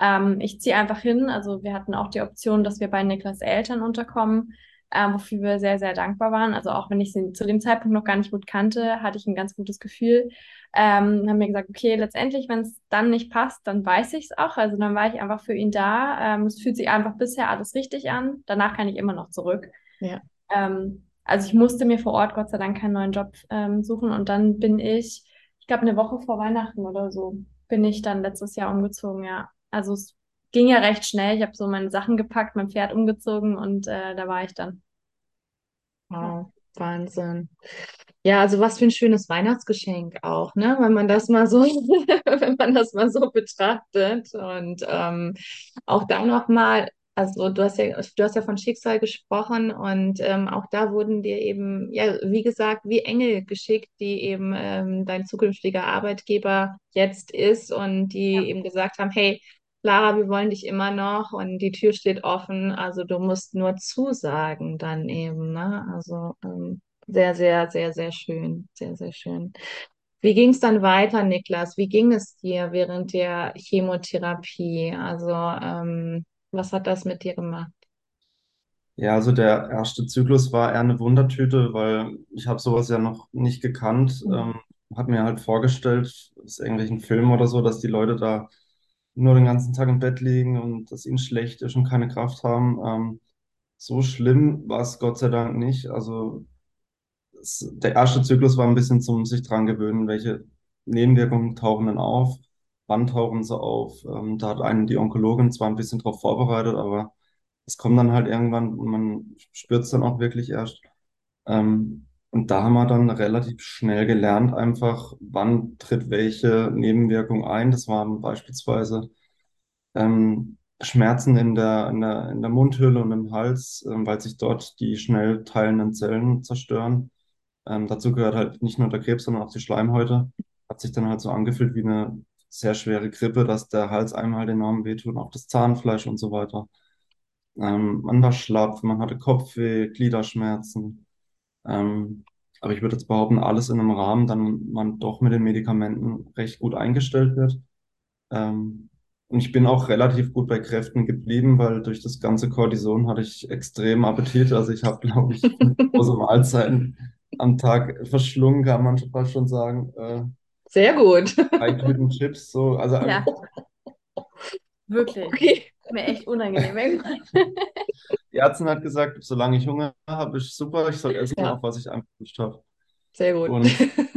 Ähm, ich ziehe einfach hin. Also wir hatten auch die Option, dass wir bei Niklas Eltern unterkommen, ähm, wofür wir sehr, sehr dankbar waren. Also auch wenn ich sie zu dem Zeitpunkt noch gar nicht gut kannte, hatte ich ein ganz gutes Gefühl. Ähm, haben mir gesagt, okay, letztendlich, wenn es dann nicht passt, dann weiß ich es auch. Also dann war ich einfach für ihn da. Ähm, es fühlt sich einfach bisher alles richtig an. Danach kann ich immer noch zurück. Ja. Ähm, also ich musste mir vor Ort Gott sei Dank keinen neuen Job ähm, suchen und dann bin ich, ich glaube, eine Woche vor Weihnachten oder so, bin ich dann letztes Jahr umgezogen, ja. Also es ging ja recht schnell. Ich habe so meine Sachen gepackt, mein Pferd umgezogen und äh, da war ich dann. Wow, Wahnsinn. Ja, also was für ein schönes Weihnachtsgeschenk auch, ne? Wenn man das mal so, wenn man das mal so betrachtet. Und ähm, auch da nochmal, also du hast ja, du hast ja von Schicksal gesprochen und ähm, auch da wurden dir eben, ja, wie gesagt, wie Engel geschickt, die eben ähm, dein zukünftiger Arbeitgeber jetzt ist und die Ja. eben gesagt haben, hey, Lara, wir wollen dich immer noch und die Tür steht offen, also du musst nur zusagen dann eben, ne? Also ähm, sehr, sehr, sehr, sehr schön. Sehr, sehr schön. Wie ging es dann weiter, Niklas? Wie ging es dir während der Chemotherapie? Also, ähm, was hat das mit dir gemacht? Ja, also der erste Zyklus war eher eine Wundertüte, weil ich habe sowas ja noch nicht gekannt. Ähm, habe mir halt vorgestellt, aus irgendwelchen Filmen oder so, dass die Leute da nur den ganzen Tag im Bett liegen und dass ihnen schlecht ist und keine Kraft haben. Ähm, so schlimm war es Gott sei Dank nicht. Also es, der erste Zyklus war ein bisschen zum sich dran gewöhnen, welche Nebenwirkungen tauchen denn auf, wann tauchen sie auf. Ähm, da hat einen die Onkologin zwar ein bisschen drauf vorbereitet, aber es kommt dann halt irgendwann und man spürt es dann auch wirklich erst. Ähm, und da haben wir dann relativ schnell gelernt, einfach, wann tritt welche Nebenwirkung ein. Das waren beispielsweise ähm, Schmerzen in der, in der, in der Mundhöhle und im Hals, ähm, weil sich dort die schnell teilenden Zellen zerstören. Ähm, dazu gehört halt nicht nur der Krebs, sondern auch die Schleimhäute. Hat sich dann halt so angefühlt wie eine sehr schwere Grippe, dass der Hals einem halt enorm wehtut, auch das Zahnfleisch und so weiter. Ähm, man war schlapp, man hatte Kopfweh, Gliederschmerzen. Ähm, aber ich würde jetzt behaupten, alles in einem Rahmen, dann man doch mit den Medikamenten recht gut eingestellt wird. Ähm, und ich bin auch relativ gut bei Kräften geblieben, weil durch das ganze Cortison hatte ich extrem Appetit. Also ich habe, glaube ich, große Mahlzeiten am Tag verschlungen, kann man fast schon sagen. Äh, Sehr gut. drei Tüten Chips, so. Also Ja, wirklich. Okay. Mir echt unangenehm. die Ärztin hat gesagt, solange ich Hunger habe, ist super, ich soll essen, Ja. auf was ich einfach Lust habe. Sehr gut. Und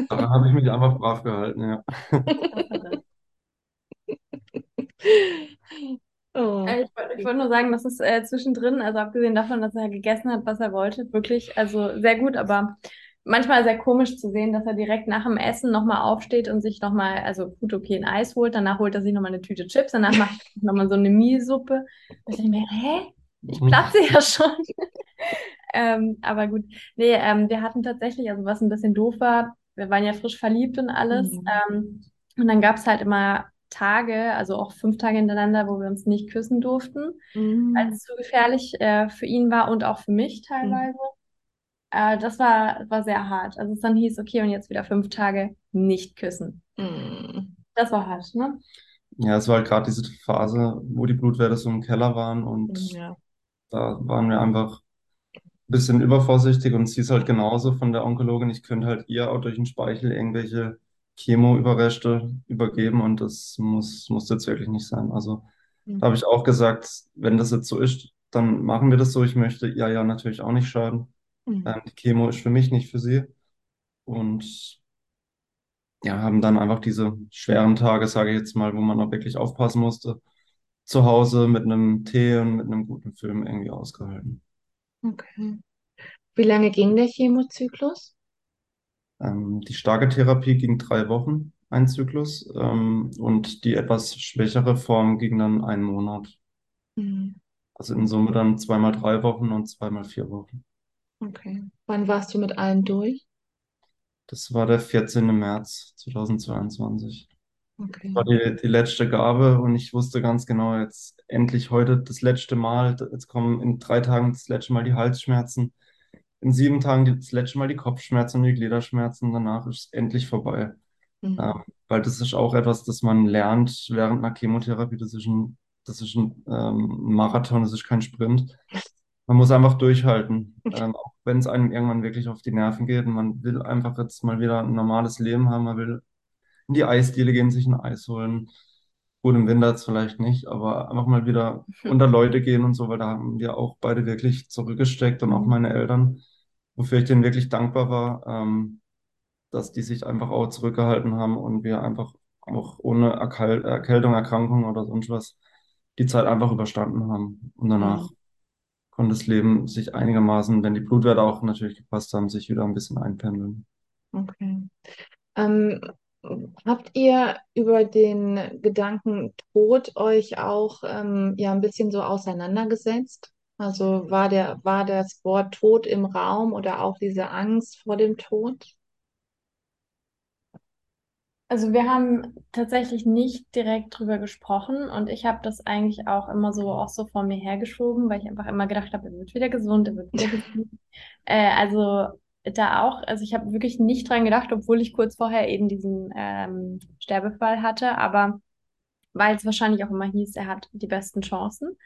daran habe ich mich einfach brav gehalten, ja. Oh. Äh, Ich, wollte- ich wollte nur sagen, dass es äh, zwischendrin, also abgesehen davon, dass er gegessen hat, was er wollte, wirklich, also sehr gut, aber manchmal sehr komisch zu sehen, dass er direkt nach dem Essen nochmal aufsteht und sich nochmal, also gut, okay, ein Eis holt, danach holt er sich nochmal eine Tüte Chips, danach macht er nochmal so eine Mie-Suppe. Und ich denke mir, hä? Ich platze ja schon. Ähm, aber gut, nee, ähm, wir hatten tatsächlich, also was ein bisschen doof war, wir waren ja frisch verliebt und alles. Mhm. Ähm, und dann gab es halt immer Tage, also auch fünf Tage hintereinander, wo wir uns nicht küssen durften, weil es zu gefährlich äh, für ihn war und auch für mich teilweise. Äh, das war, war sehr hart. Also es dann hieß, okay, und jetzt wieder fünf Tage nicht küssen. Mhm. Das war hart, ne? Ja, es war halt gerade diese Phase, wo die Blutwerte so im Keller waren und Ja. Da waren wir einfach ein bisschen übervorsichtig und sie ist halt genauso von der Onkologin. Ich könnte halt ihr auch durch den Speichel irgendwelche Chemoüberreste übergeben und das muss, muss jetzt wirklich nicht sein. Also Mhm. da habe ich auch gesagt, wenn das jetzt so ist, dann machen wir das so. Ich möchte ihr ja natürlich auch nicht schaden. Mhm. Ähm, die Chemo ist für mich, nicht für sie. Und ja, haben dann einfach diese schweren Tage, sage ich jetzt mal, wo man auch wirklich aufpassen musste, zu Hause mit einem Tee und mit einem guten Film irgendwie ausgehalten. Okay. Wie lange ging der Chemozyklus? Ähm, die starke Therapie ging drei Wochen, ein Zyklus, ähm, und die etwas schwächere Form ging dann einen Monat. Mhm. Also in Summe dann zweimal drei Wochen und zweimal vier Wochen. Okay. Wann warst du mit allen durch? Das war der 14. März 2022. Okay. war die, die letzte Gabe und ich wusste ganz genau, jetzt endlich heute das letzte Mal, jetzt kommen in drei Tagen das letzte Mal die Halsschmerzen, in sieben Tagen das letzte Mal die Kopfschmerzen und die Gliederschmerzen, danach ist es endlich vorbei. Mhm. Ähm, weil das ist auch etwas, das man lernt während einer Chemotherapie, das ist ein, das ist ein ähm, Marathon, das ist kein Sprint. Man muss einfach durchhalten, ähm, auch wenn es einem irgendwann wirklich auf die Nerven geht und man will einfach jetzt mal wieder ein normales Leben haben, man will in die Eisdiele gehen, sich ein Eis holen. Gut, im Winter jetzt vielleicht nicht, aber einfach mal wieder unter Leute gehen und so, weil da haben wir auch beide wirklich zurückgesteckt und auch Mhm. meine Eltern, wofür ich denen wirklich dankbar war, ähm, dass die sich einfach auch zurückgehalten haben und wir einfach auch ohne Erkal Erkältung, Erkrankung oder sonst was die Zeit einfach überstanden haben. Und danach Mhm. konnte das Leben sich einigermaßen, wenn die Blutwerte auch natürlich gepasst haben, sich wieder ein bisschen einpendeln. Okay. Ähm, habt ihr über den Gedanken Tod euch auch ähm, ja ein bisschen so auseinandergesetzt? Also war der, war das Wort Tod im Raum oder auch diese Angst vor dem Tod? Also wir haben tatsächlich nicht direkt drüber gesprochen und ich habe das eigentlich auch immer so auch so vor mir hergeschoben, weil ich einfach immer gedacht habe, er wird wieder gesund, er wird wieder gesund. Äh, also da auch, also ich habe wirklich nicht dran gedacht, obwohl ich kurz vorher eben diesen ähm, Sterbefall hatte, aber weil es wahrscheinlich auch immer hieß, er hat die besten Chancen.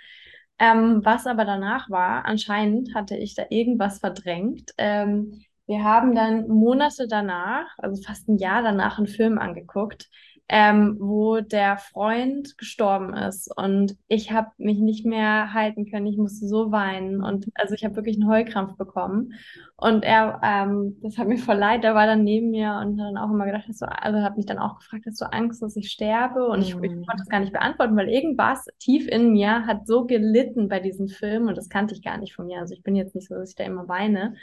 Ähm, was aber danach war, anscheinend hatte ich da irgendwas verdrängt. Ähm, wir haben dann Monate danach, also fast ein Jahr danach, einen Film angeguckt, ähm, wo der Freund gestorben ist und ich habe mich nicht mehr halten können. Ich musste so weinen und also ich habe wirklich einen Heulkrampf bekommen. Und er, ähm, das hat mir voll leid, der war dann neben mir und hat dann auch immer gedacht, hast du, also hat mich dann auch gefragt, hast du Angst, dass ich sterbe? Und ich, ich Mhm. konnte das gar nicht beantworten, weil irgendwas tief in mir hat so gelitten bei diesem Film und das kannte ich gar nicht von mir. Also ich bin jetzt nicht so, dass ich da immer weine.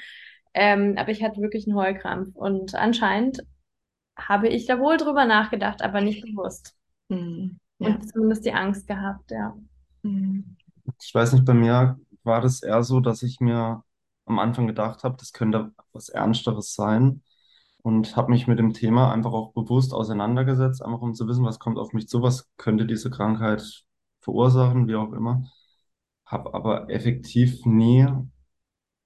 Ähm, aber ich hatte wirklich einen Heulkrampf und anscheinend habe ich da wohl drüber nachgedacht, aber nicht bewusst. Mhm. Ja. Und zumindest die Angst gehabt, ja. Mhm. Ich weiß nicht, bei mir war das eher so, dass ich mir am Anfang gedacht habe, das könnte was Ernsteres sein und habe mich mit dem Thema einfach auch bewusst auseinandergesetzt, einfach um zu wissen, was kommt auf mich zu, was könnte diese Krankheit verursachen, wie auch immer. Habe aber effektiv nie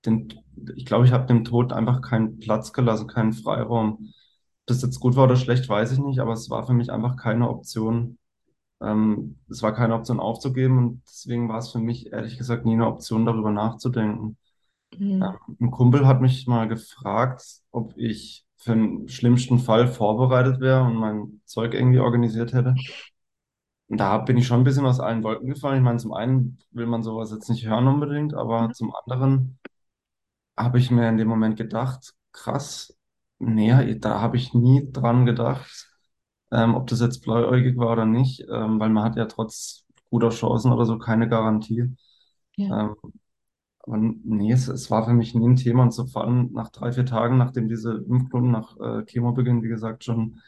den, ich glaube, ich habe dem Tod einfach keinen Platz gelassen, keinen Freiraum. Ob das jetzt gut war oder schlecht, weiß ich nicht, aber es war für mich einfach keine Option. Ähm, es war keine Option aufzugeben und deswegen war es für mich ehrlich gesagt nie eine Option, darüber nachzudenken. Mhm. Ähm, ein Kumpel hat mich mal gefragt, ob ich für den schlimmsten Fall vorbereitet wäre und mein Zeug irgendwie organisiert hätte. Und da bin ich schon ein bisschen aus allen Wolken gefallen. Ich meine, zum einen will man sowas jetzt nicht hören unbedingt, aber zum anderen habe ich mir in dem Moment gedacht, krass, nee, da habe ich nie dran gedacht. ähm, ob das jetzt blauäugig war oder nicht, ähm, weil man hat ja trotz guter Chancen oder so keine Garantie. Ja. Ähm, aber nee, es, es war für mich nie ein Thema und so vor allem nach drei, vier Tagen, nachdem diese Impfknoten nach äh, Chemobeginn, wie gesagt, schon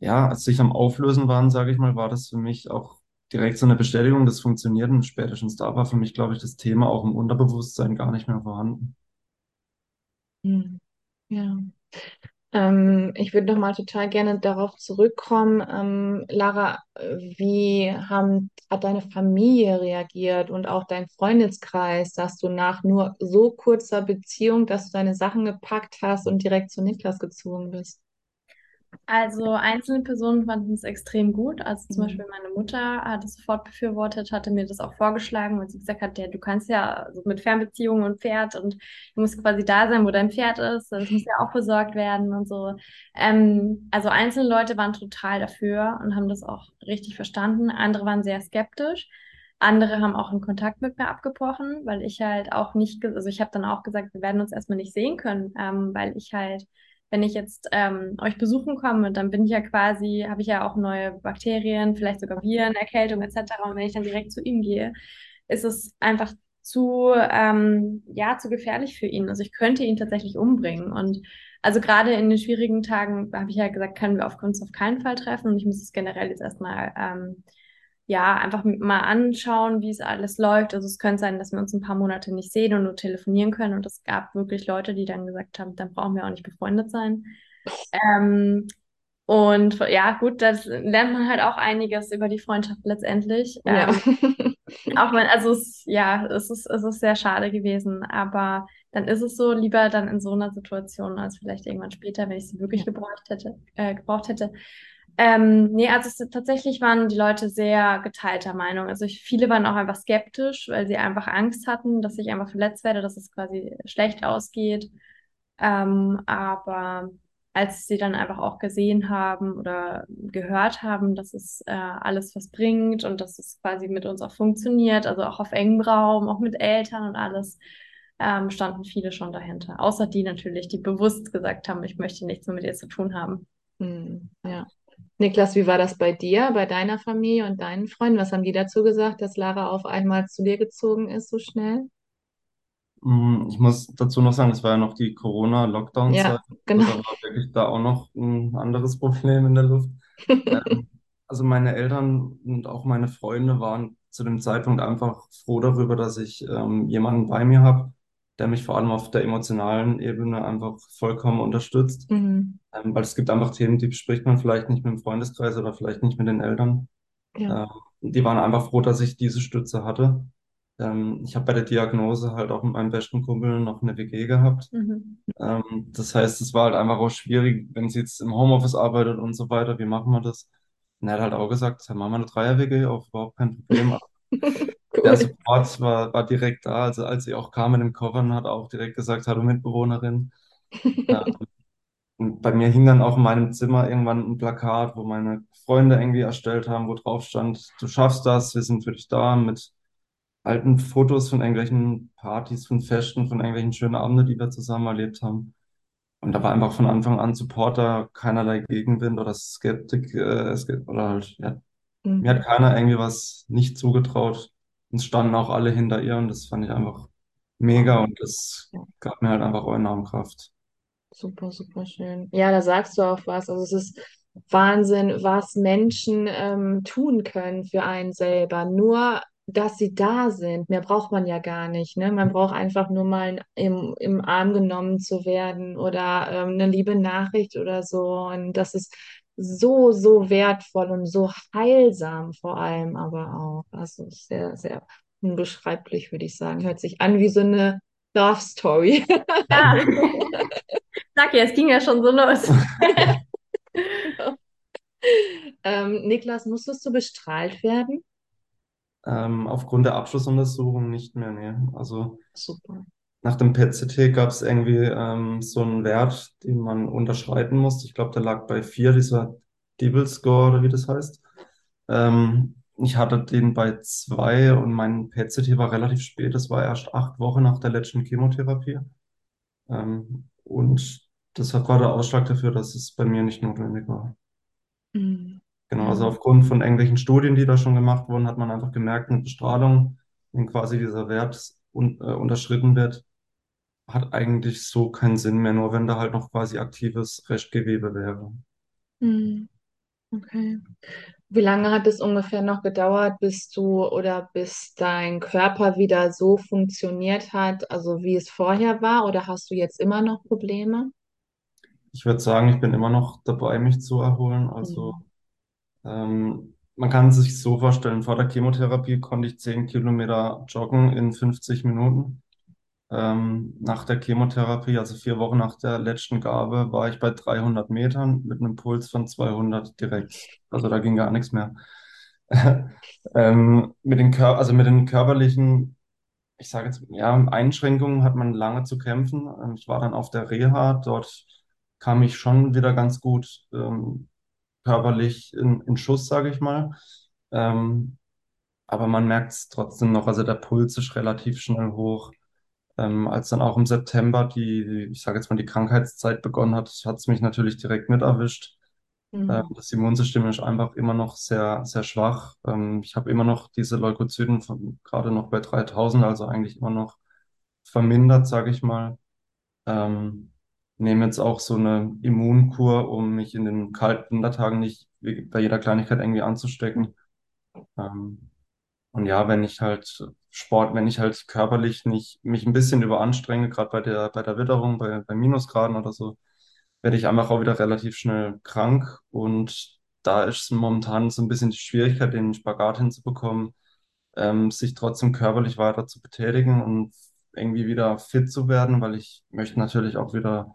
ja, als sich am Auflösen waren, sage ich mal, war das für mich auch direkt so eine Bestätigung, das funktioniert und spätestens da war für mich, glaube ich, das Thema auch im Unterbewusstsein gar nicht mehr vorhanden. Hm. Ja. Ähm, ich würde noch mal total gerne darauf zurückkommen. Ähm, Lara, wie haben, hat deine Familie reagiert und auch dein Freundeskreis, dass du nach nur so kurzer Beziehung, dass du deine Sachen gepackt hast und direkt zu Niklas gezogen bist? Also einzelne Personen fanden es extrem gut. Also zum Mhm. Beispiel meine Mutter hat es sofort befürwortet, hatte mir das auch vorgeschlagen, weil sie gesagt hat, ja, du kannst ja so mit Fernbeziehungen und Pferd und du musst quasi da sein, wo dein Pferd ist. Das muss ja auch besorgt werden und so. Ähm, also einzelne Leute waren total dafür und haben das auch richtig verstanden. Andere waren sehr skeptisch. Andere haben auch den Kontakt mit mir abgebrochen, weil ich halt auch nicht, also ich habe dann auch gesagt, wir werden uns erstmal nicht sehen können, ähm, weil ich halt wenn ich jetzt ähm, euch besuchen komme, dann bin ich ja quasi, habe ich ja auch neue Bakterien, vielleicht sogar Viren, Erkältung etc. Und wenn ich dann direkt zu ihm gehe, ist es einfach zu, ähm, ja, zu gefährlich für ihn. Also ich könnte ihn tatsächlich umbringen. Und also gerade in den schwierigen Tagen habe ich ja gesagt, können wir auf uns auf keinen Fall treffen. Und ich muss es generell jetzt erstmal ähm, ja, einfach mal anschauen, wie es alles läuft. Also es könnte sein, dass wir uns ein paar Monate nicht sehen und nur telefonieren können. Und es gab wirklich Leute, die dann gesagt haben, dann brauchen wir auch nicht befreundet sein. Ähm, und ja, gut, das lernt man halt auch einiges über die Freundschaft letztendlich. Ja. Ähm, auch wenn, also es, ja, es ist, es ist sehr schade gewesen, aber dann ist es so, lieber dann in so einer Situation als vielleicht irgendwann später, wenn ich sie wirklich Ja. gebraucht hätte, äh, gebraucht hätte. Ähm, nee, also es, tatsächlich waren die Leute sehr geteilter Meinung. Also ich, viele waren auch einfach skeptisch, weil sie einfach Angst hatten, dass ich einfach verletzt werde, dass es quasi schlecht ausgeht. Ähm, aber als sie dann einfach auch gesehen haben oder gehört haben, dass es äh, alles was bringt und dass es quasi mit uns auch funktioniert, also auch auf engem Raum, auch mit Eltern und alles, ähm, standen viele schon dahinter. Außer die natürlich, die bewusst gesagt haben, ich möchte nichts mehr mit ihr zu tun haben. Hm, ja. Niklas, wie war das bei dir, bei deiner Familie und deinen Freunden? Was haben die dazu gesagt, dass Lara auf einmal zu dir gezogen ist so schnell? Mm, Ich muss dazu noch sagen, es war ja noch die Ja, Corona-Lockdown-Zeit. Also genau. da war wirklich da auch noch ein anderes Problem in der Luft. Ähm, also meine Eltern und auch meine Freunde waren zu dem Zeitpunkt einfach froh darüber, dass ich ähm, jemanden bei mir habe, der mich vor allem auf der emotionalen Ebene einfach vollkommen unterstützt. Mhm. Ähm, weil es gibt einfach Themen, die bespricht man vielleicht nicht mit dem Freundeskreis oder vielleicht nicht mit den Eltern. Ja. Ähm, die waren einfach froh, dass ich diese Stütze hatte. Ähm, ich habe bei der Diagnose halt auch mit meinem besten Kumpel noch eine WG gehabt. Mhm. Ähm, das heißt, es war halt einfach auch schwierig, wenn sie jetzt im Homeoffice arbeitet und so weiter, wie machen wir das? Und er hat halt auch gesagt, machen wir eine Dreier-WG, auch überhaupt kein Problem. Aber der Cool. Support war, war direkt da. Also als sie auch kam mit dem Koffern, hat er auch direkt gesagt, hallo Mitbewohnerin. Ja, und bei mir hing dann auch in meinem Zimmer irgendwann ein Plakat, wo meine Freunde irgendwie erstellt haben, wo drauf stand, du schaffst das, wir sind für dich da, mit alten Fotos von irgendwelchen Partys, von Festen, von irgendwelchen schönen Abenden, die wir zusammen erlebt haben. Und da war einfach von Anfang an Supporter, keinerlei Gegenwind oder Skeptik, äh, oder halt, ja, mir hat Mhm. keiner irgendwie was nicht zugetraut. Uns standen auch alle hinter ihr und das fand ich einfach mega und das Ja. gab mir halt einfach enorm Kraft. Super, super schön. Ja, da sagst du auch was. Also es ist Wahnsinn, was Menschen ähm, tun können für einen selber. Nur, dass sie da sind. Mehr braucht man ja gar nicht, ne? Man braucht einfach nur mal im, im Arm genommen zu werden oder ähm, eine liebe Nachricht oder so. Und das ist so, so wertvoll und so heilsam vor allem aber auch. Also sehr, sehr unbeschreiblich, würde ich sagen. Hört sich an wie so eine Love Story. Ja, sag ja, es ging ja schon so los. Ähm, Niklas, musstest du bestrahlt werden? Ähm, aufgrund der Abschlussuntersuchung nicht mehr, nee. Also Super. Nach dem PET-CT gab es irgendwie ähm, so einen Wert, den man unterschreiten musste. Ich glaube, der lag bei vier, dieser Dibble-Score oder wie das heißt. Ähm, ich hatte den bei zwei und mein PET-CT war relativ spät. Das war erst acht Wochen nach der letzten Chemotherapie. Ähm, und deshalb war der Ausschlag dafür, dass es bei mir nicht notwendig war. Mhm. Genau, also Ja. aufgrund von irgendwelchen Studien, die da schon gemacht wurden, hat man einfach gemerkt, mit Bestrahlung, wenn quasi dieser Wert un äh, unterschritten wird, hat eigentlich so keinen Sinn mehr, nur wenn da halt noch quasi aktives Restgewebe wäre. Mhm. Okay. Wie lange hat es ungefähr noch gedauert, bis du oder bis dein Körper wieder so funktioniert hat, also wie es vorher war, oder hast du jetzt immer noch Probleme? Ich würde sagen, ich bin immer noch dabei, mich zu erholen. Also Mhm. ähm, man kann sich so vorstellen, vor der Chemotherapie konnte ich 10 Kilometer joggen in 50 Minuten. Ähm, nach der Chemotherapie, also vier Wochen nach der letzten Gabe, war ich bei 300 Metern mit einem Puls von 200 direkt. Also da ging gar nichts mehr. Ähm, mit den Kör also mit den körperlichen, ich sage jetzt, ja, Einschränkungen hat man lange zu kämpfen. Ähm, Ich war dann auf der Reha, dort kam ich schon wieder ganz gut ähm, körperlich in, in Schuss, sage ich mal. Ähm, aber man merkt es trotzdem noch, also der Puls ist relativ schnell hoch. Ähm, als dann auch im September die, ich sage jetzt mal, die Krankheitszeit begonnen hat, hat es mich natürlich direkt mit erwischt. Ähm, Mhm. das Immunsystem ist einfach immer noch sehr, sehr schwach. Ähm, ich habe immer noch diese Leukozyten von, gerade noch bei 3000, also eigentlich immer noch vermindert, sage ich mal. Ähm, nehme jetzt auch so eine Immunkur, um mich in den kalten Wintertagen nicht bei jeder Kleinigkeit irgendwie anzustecken. Ähm, und ja, wenn ich halt Sport, wenn ich halt körperlich nicht mich ein bisschen überanstrenge, gerade bei der, bei der Witterung, bei, bei Minusgraden oder so, werde ich einfach auch wieder relativ schnell krank. Und da ist momentan so ein bisschen die Schwierigkeit, den Spagat hinzubekommen, ähm, sich trotzdem körperlich weiter zu betätigen und irgendwie wieder fit zu werden, weil ich möchte natürlich auch wieder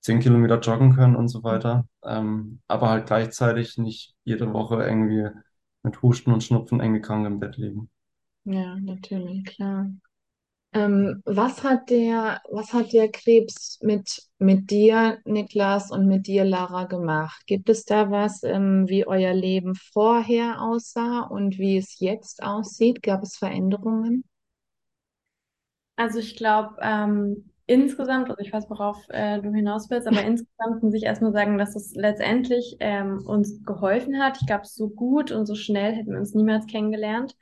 zehn Kilometer joggen können und so weiter. Ähm, aber halt gleichzeitig nicht jede Woche irgendwie mit Husten und Schnupfen irgendwie krank im Bett liegen. Ja, natürlich, klar. Ähm, was hat der, was hat der Krebs mit, mit dir, Niklas, und mit dir, Lara, gemacht? Gibt es da was, ähm, wie euer Leben vorher aussah und wie es jetzt aussieht? Gab es Veränderungen? Also ich glaube, ähm, insgesamt, also ich weiß, worauf äh, du hinaus willst, aber insgesamt muss ich erstmal sagen, dass es letztendlich ähm, uns geholfen hat. Ich glaube, so gut und so schnell hätten wir uns niemals kennengelernt.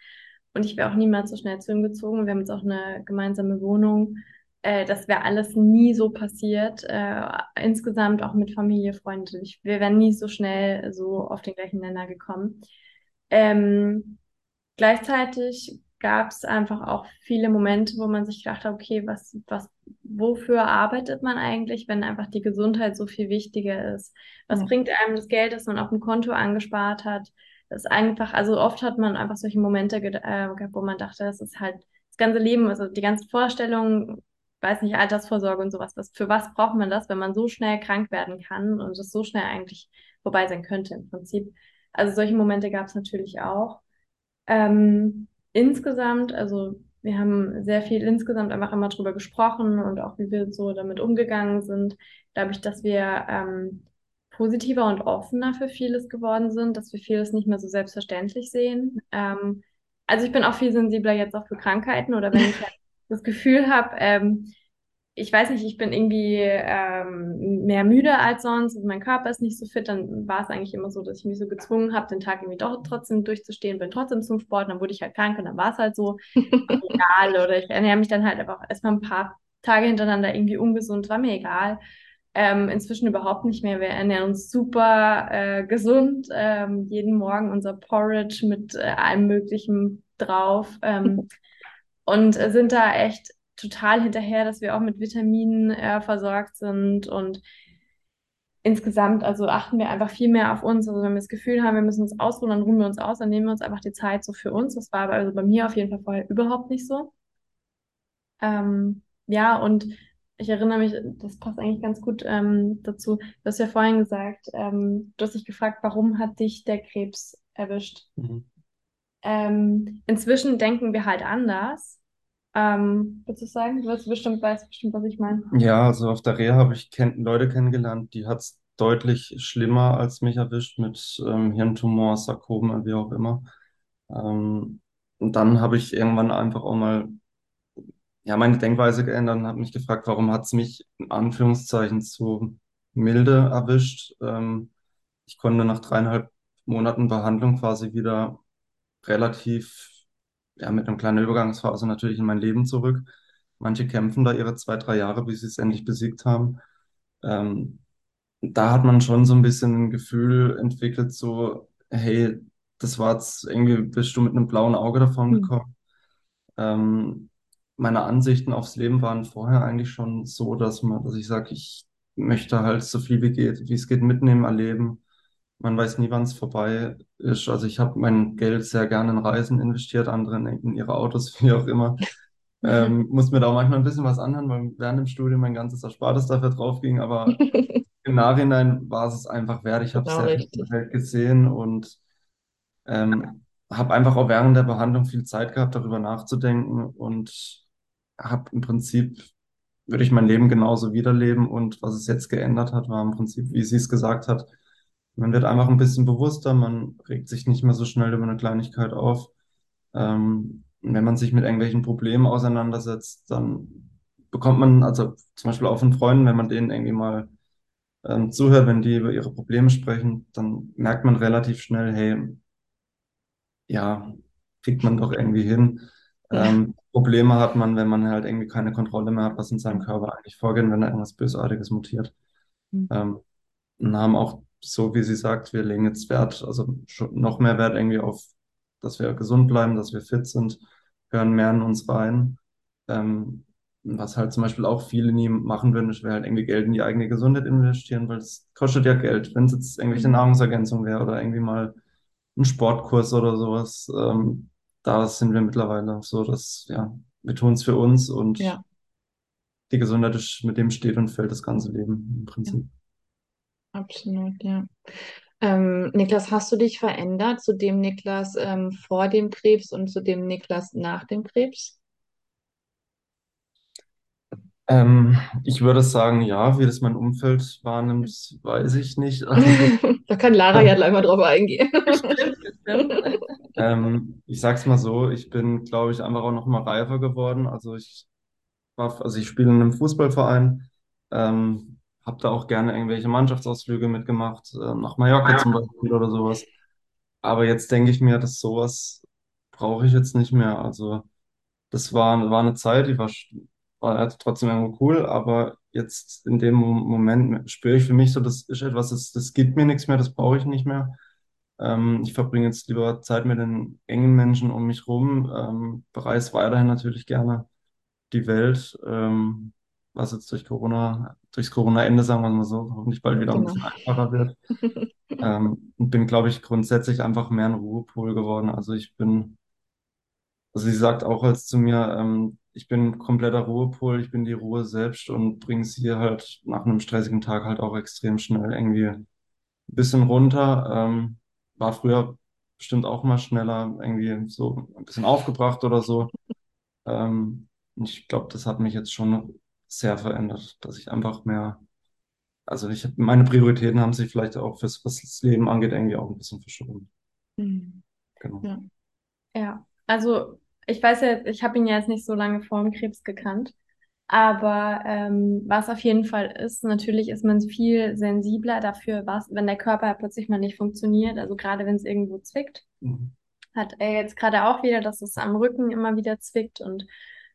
Und ich wäre auch niemals so schnell zu ihm gezogen. Wir haben jetzt auch eine gemeinsame Wohnung. Äh, das wäre alles nie so passiert. Äh, insgesamt auch mit Familie, Freunde. Ich, wir wären nie so schnell so auf den gleichen Nenner gekommen. Ähm, Gleichzeitig gab es einfach auch viele Momente, wo man sich gedacht hat, okay, was, was, wofür arbeitet man eigentlich, wenn einfach die Gesundheit so viel wichtiger ist? Was Ja. bringt einem das Geld, das man auf dem Konto angespart hat? Das ist einfach, also oft hat man einfach solche Momente äh, gehabt, wo man dachte, das ist halt das ganze Leben, also die ganzen Vorstellungen, weiß nicht, Altersvorsorge und sowas, was, für was braucht man das, wenn man so schnell krank werden kann und es so schnell eigentlich vorbei sein könnte im Prinzip. Also solche Momente gab es natürlich auch. Ähm, insgesamt, also wir haben sehr viel insgesamt einfach immer drüber gesprochen und auch wie wir so damit umgegangen sind, ich, dass wir ähm, positiver und offener für vieles geworden sind, dass wir vieles nicht mehr so selbstverständlich sehen. Ähm, also ich bin auch viel sensibler jetzt auch für Krankheiten oder wenn ich halt das Gefühl habe, ähm, ich weiß nicht, ich bin irgendwie ähm, mehr müde als sonst und mein Körper ist nicht so fit, dann war es eigentlich immer so, dass ich mich so gezwungen habe, den Tag irgendwie doch trotzdem durchzustehen, bin trotzdem zum Sport, dann wurde ich halt krank und dann war es halt so egal oder ich ernähre mich dann halt einfach erstmal ein paar Tage hintereinander irgendwie ungesund, war mir egal. Ähm, inzwischen überhaupt nicht mehr. Wir ernähren uns super äh, gesund, ähm, jeden Morgen unser Porridge mit äh, allem Möglichen drauf ähm, und äh, sind da echt total hinterher, dass wir auch mit Vitaminen äh, versorgt sind und insgesamt, also achten wir einfach viel mehr auf uns. Also wenn wir das Gefühl haben, wir müssen uns ausruhen, dann ruhen wir uns aus, dann nehmen wir uns einfach die Zeit so für uns. Das war aber also bei mir auf jeden Fall vorher überhaupt nicht so. Ähm, ja, und ich erinnere mich, das passt eigentlich ganz gut ähm, dazu. Du hast ja vorhin gesagt, ähm, du hast dich gefragt, warum hat dich der Krebs erwischt? Mhm. Ähm, inzwischen denken wir halt anders. Ähm, würdest du sagen? Du wirst bestimmt, weißt bestimmt, was ich meine. Ja, also auf der Reha habe ich kenn Leute kennengelernt, die hat es deutlich schlimmer als mich erwischt mit ähm, Hirntumor, Sarkomen, wie auch immer. Ähm, und dann habe ich irgendwann einfach auch mal ja, meine Denkweise geändert und habe mich gefragt, warum hat es mich in Anführungszeichen so milde erwischt. Ähm, ich konnte nach dreieinhalb Monaten Behandlung quasi wieder relativ, ja, mit einer kleinen Übergangsphase natürlich in mein Leben zurück. Manche kämpfen da ihre zwei, drei Jahre, bis sie es endlich besiegt haben. Ähm, da hat man schon so ein bisschen ein Gefühl entwickelt, so, hey, das war jetzt irgendwie, bist du mit einem blauen Auge davon Hm. gekommen. Ähm, meine Ansichten aufs Leben waren vorher eigentlich schon so, dass man, dass ich sage, ich möchte halt so viel wie geht, wie es geht, mitnehmen, erleben. Man weiß nie, wann es vorbei ist. Also ich habe mein Geld sehr gerne in Reisen investiert, andere in, ihre Autos, wie auch immer. Ähm, muss mir da auch manchmal ein bisschen was anhören, weil während dem Studium mein ganzes Erspartes dafür drauf ging, aber im Nachhinein war es einfach wert. Ich habe Genau sehr viel richtig. Welt gesehen und ähm, habe einfach auch während der Behandlung viel Zeit gehabt, darüber nachzudenken und habe im Prinzip, würde ich mein Leben genauso wiederleben und was es jetzt geändert hat, war im Prinzip, wie sie es gesagt hat, man wird einfach ein bisschen bewusster, man regt sich nicht mehr so schnell über eine Kleinigkeit auf. Ähm, wenn man sich mit irgendwelchen Problemen auseinandersetzt, dann bekommt man, also zum Beispiel auch von Freunden, wenn man denen irgendwie mal ähm, zuhört, wenn die über ihre Probleme sprechen, dann merkt man relativ schnell, hey, ja, kriegt man doch irgendwie hin. Ja. Ähm, Probleme hat man, wenn man halt irgendwie keine Kontrolle mehr hat, was in seinem Körper eigentlich vorgeht, wenn da irgendwas Bösartiges mutiert. Mhm. Ähm, und haben auch, so wie sie sagt, wir legen jetzt Wert, also noch mehr Wert irgendwie auf, dass wir gesund bleiben, dass wir fit sind, hören mehr in uns rein. Ähm, was halt zum Beispiel auch viele nie machen würden, ist, wäre halt irgendwie Geld in die eigene Gesundheit investieren, weil es kostet ja Geld. Wenn es jetzt irgendwelche Mhm. Nahrungsergänzung wäre oder irgendwie mal ein Sportkurs oder sowas, ähm, da sind wir mittlerweile so, dass, ja, wir tun es für uns und Ja. die Gesundheit ist, mit dem steht und fällt das ganze Leben im Prinzip. Absolut, ja. Ähm, Niklas, hast du dich verändert zu dem Niklas ähm, vor dem Krebs und zu dem Niklas nach dem Krebs? Ähm, ich würde sagen, ja, wie das mein Umfeld wahrnimmt, weiß ich nicht. Also, Da kann Lara ja gleich mal drauf eingehen. Ähm, ich sag's mal so, ich bin, glaube ich, einfach auch noch mal reifer geworden. Also ich war, also ich spiele in einem Fußballverein, ähm, habe da auch gerne irgendwelche Mannschaftsausflüge mitgemacht, äh, nach Mallorca zum Beispiel oder sowas. Aber jetzt denke ich mir, dass sowas brauche ich jetzt nicht mehr. Also das war, war eine Zeit, die war, war trotzdem irgendwo cool, aber jetzt in dem Mo- Moment spüre ich für mich so, das ist etwas, das, das gibt mir nichts mehr, das brauche ich nicht mehr. Ähm, ich verbringe jetzt lieber Zeit mit den engen Menschen um mich rum, ähm, bereise weiterhin natürlich gerne die Welt, ähm, was jetzt durch Corona, durchs Corona-Ende, sagen wir mal so, hoffentlich bald wieder ein Genau. bisschen einfacher wird. Ähm, und bin, glaube ich, grundsätzlich einfach mehr ein Ruhepol geworden. Also ich bin, also sie sagt auch als zu mir, ähm, ich bin ein kompletter Ruhepol, ich bin die Ruhe selbst und bringe sie halt nach einem stressigen Tag halt auch extrem schnell irgendwie ein bisschen runter. Ähm, war früher bestimmt auch mal schneller, irgendwie so ein bisschen aufgebracht oder so. Ähm, ich glaube, das hat mich jetzt schon sehr verändert, dass ich einfach mehr, also ich meine Prioritäten haben sich vielleicht auch fürs, was das Leben angeht, irgendwie auch ein bisschen verschoben. Mhm. Genau. Ja. Ja, also ich weiß ja, ich habe ihn ja jetzt nicht so lange vor dem Krebs gekannt, aber ähm, was auf jeden Fall ist, natürlich ist man viel sensibler dafür, was, wenn der Körper plötzlich mal nicht funktioniert, also gerade wenn es irgendwo zwickt. Mhm. hat er jetzt gerade auch wieder, dass es am Rücken immer wieder zwickt und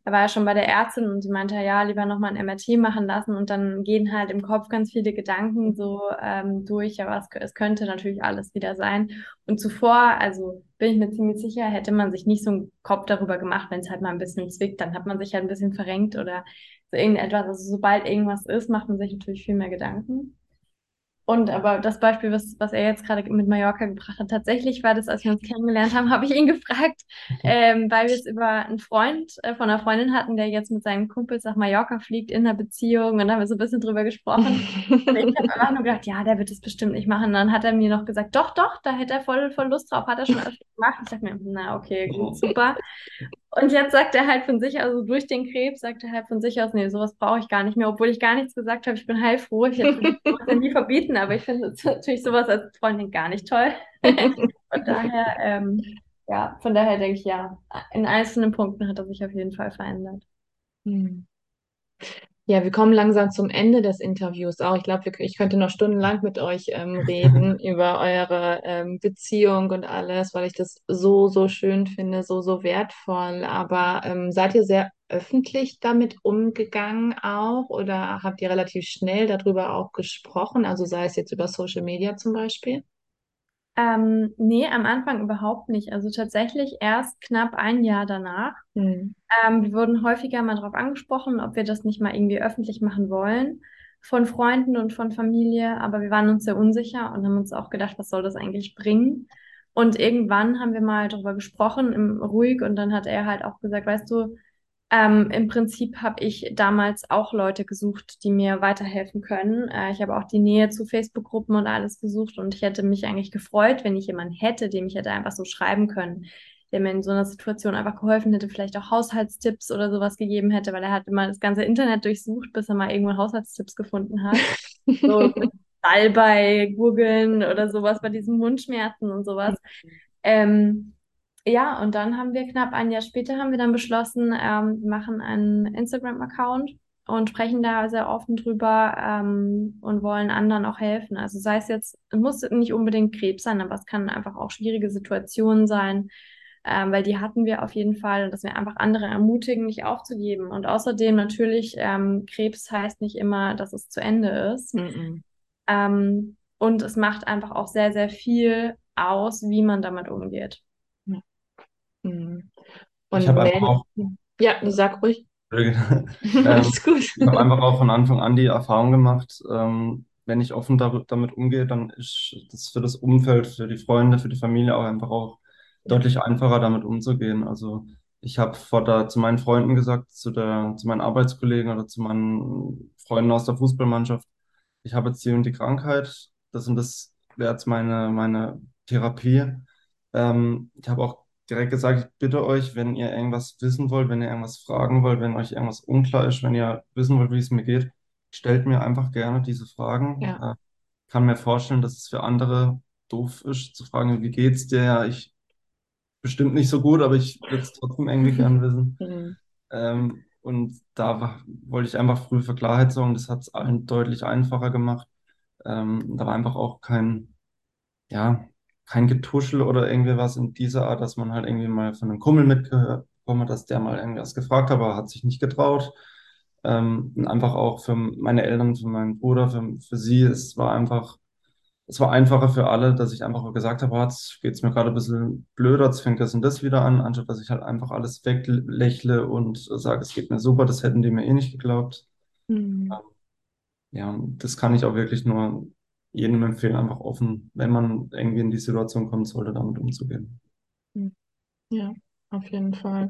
er war ja schon bei der Ärztin und sie meinte, ja, lieber nochmal ein MRT machen lassen und dann gehen halt im Kopf ganz viele Gedanken so ähm, durch, aber es, es könnte natürlich alles wieder sein. Und zuvor, also bin ich mir ziemlich sicher, hätte man sich nicht so einen Kopf darüber gemacht, wenn es halt mal ein bisschen zwickt, dann hat man sich halt ein bisschen verrenkt oder so irgendetwas. Also sobald irgendwas ist, macht man sich natürlich viel mehr Gedanken. Und aber das Beispiel, was, was er jetzt gerade mit Mallorca gebracht hat, tatsächlich war das, als wir uns kennengelernt haben, habe ich ihn gefragt, ähm, weil wir es über einen Freund äh, von einer Freundin hatten, der jetzt mit seinen Kumpels nach Mallorca fliegt in einer Beziehung und da haben wir so ein bisschen drüber gesprochen. Und ich habe einfach nur gedacht, ja, der wird das bestimmt nicht machen. Und dann hat er mir noch gesagt, doch, doch, da hätte er voll, voll Lust drauf, hat er schon öfter gemacht. Ich dachte mir, na, okay, gut, super. Und jetzt sagt er halt von sich, also durch den Krebs, sagt er halt von sich aus, nee, sowas brauche ich gar nicht mehr, obwohl ich gar nichts gesagt habe. Ich bin heilfroh. Ich hätte ja nie verbieten, aber ich finde es natürlich sowas als Freundin gar nicht toll. Von daher, ähm, ja, von daher denke ich, ja, in einzelnen Punkten hat er sich auf jeden Fall verändert. Hm. Ja, wir kommen langsam zum Ende des Interviews auch. Ich glaube, ich könnte noch stundenlang mit euch ähm, reden über eure ähm, Beziehung und alles, weil ich das so, so schön finde, so, so wertvoll. Aber ähm, seid ihr sehr öffentlich damit umgegangen auch oder habt ihr relativ schnell darüber auch gesprochen? Also sei es jetzt über Social Media zum Beispiel? Ähm, nee, am Anfang überhaupt nicht. Also tatsächlich erst knapp ein Jahr danach. Hm. Ähm, wir wurden häufiger mal darauf angesprochen, ob wir das nicht mal irgendwie öffentlich machen wollen, von Freunden und von Familie, aber wir waren uns sehr unsicher und haben uns auch gedacht, was soll das eigentlich bringen? Und irgendwann haben wir mal darüber gesprochen, im ruhig, und dann hat er halt auch gesagt, weißt du, ähm, im Prinzip habe ich damals auch Leute gesucht, die mir weiterhelfen können. Äh, ich habe auch die Nähe zu Facebook-Gruppen und alles gesucht und ich hätte mich eigentlich gefreut, wenn ich jemanden hätte, dem ich hätte einfach so schreiben können, der mir in so einer Situation einfach geholfen hätte, vielleicht auch Haushaltstipps oder sowas gegeben hätte, weil er hat immer das ganze Internet durchsucht, bis er mal irgendwo Haushaltstipps gefunden hat. So Salbei googeln oder sowas bei diesen Mundschmerzen und sowas. Ähm, ja, und dann haben wir knapp ein Jahr später haben wir dann beschlossen, ähm, wir machen einen Instagram-Account und sprechen da sehr offen drüber ähm, und wollen anderen auch helfen. Also sei es jetzt, es muss nicht unbedingt Krebs sein, aber es kann einfach auch schwierige Situationen sein, ähm, weil die hatten wir auf jeden Fall, dass wir einfach andere ermutigen, nicht aufzugeben. Und außerdem natürlich, ähm, Krebs heißt nicht immer, dass es zu Ende ist. Mhm. Ähm, und es macht einfach auch sehr, sehr viel aus, wie man damit umgeht. Mhm. Ich Und habe einfach auch, ja, sag ruhig. ähm, Alles gut. ich habe einfach auch von Anfang an die Erfahrung gemacht, ähm, wenn ich offen dar damit umgehe, dann ist das für das Umfeld, für die Freunde, für die Familie auch einfach auch deutlich einfacher damit umzugehen. Also ich habe vor da zu meinen Freunden gesagt, zu der, zu meinen Arbeitskollegen oder zu meinen Freunden aus der Fußballmannschaft, ich habe jetzt die und die Krankheit, das und das wäre jetzt meine, meine Therapie. Ähm, ich habe auch direkt gesagt, ich bitte euch, wenn ihr irgendwas wissen wollt, wenn ihr irgendwas fragen wollt, wenn euch irgendwas unklar ist, wenn ihr wissen wollt, wie es mir geht, stellt mir einfach gerne diese Fragen. Ja. Äh, kann mir vorstellen, dass es für andere doof ist, zu fragen, wie geht's dir? Ja, ich bestimmt nicht so gut, aber ich würde es trotzdem irgendwie gern wissen. Mhm. Ähm, und da war, wollte ich einfach früh für Klarheit sorgen. Das hat es allen deutlich einfacher gemacht. Ähm, da war einfach auch kein, ja, kein Getuschel oder irgendwie was in dieser Art, dass man halt irgendwie mal von einem Kumpel mitbekommen hat, dass der mal irgendwas gefragt hat, aber er hat sich nicht getraut. Ähm, und einfach auch für meine Eltern, für meinen Bruder, für, für sie, es war einfach, es war einfacher für alle, dass ich einfach gesagt habe, oh, jetzt geht's mir gerade ein bisschen blöder, jetzt fängt das und das wieder an, anstatt dass ich halt einfach alles weglächle und sage, es geht mir super, das hätten die mir eh nicht geglaubt. Mhm. Ja, und das kann ich auch wirklich nur jedem empfehlen, einfach offen, wenn man irgendwie in die Situation kommen sollte, damit umzugehen. Ja, auf jeden Fall.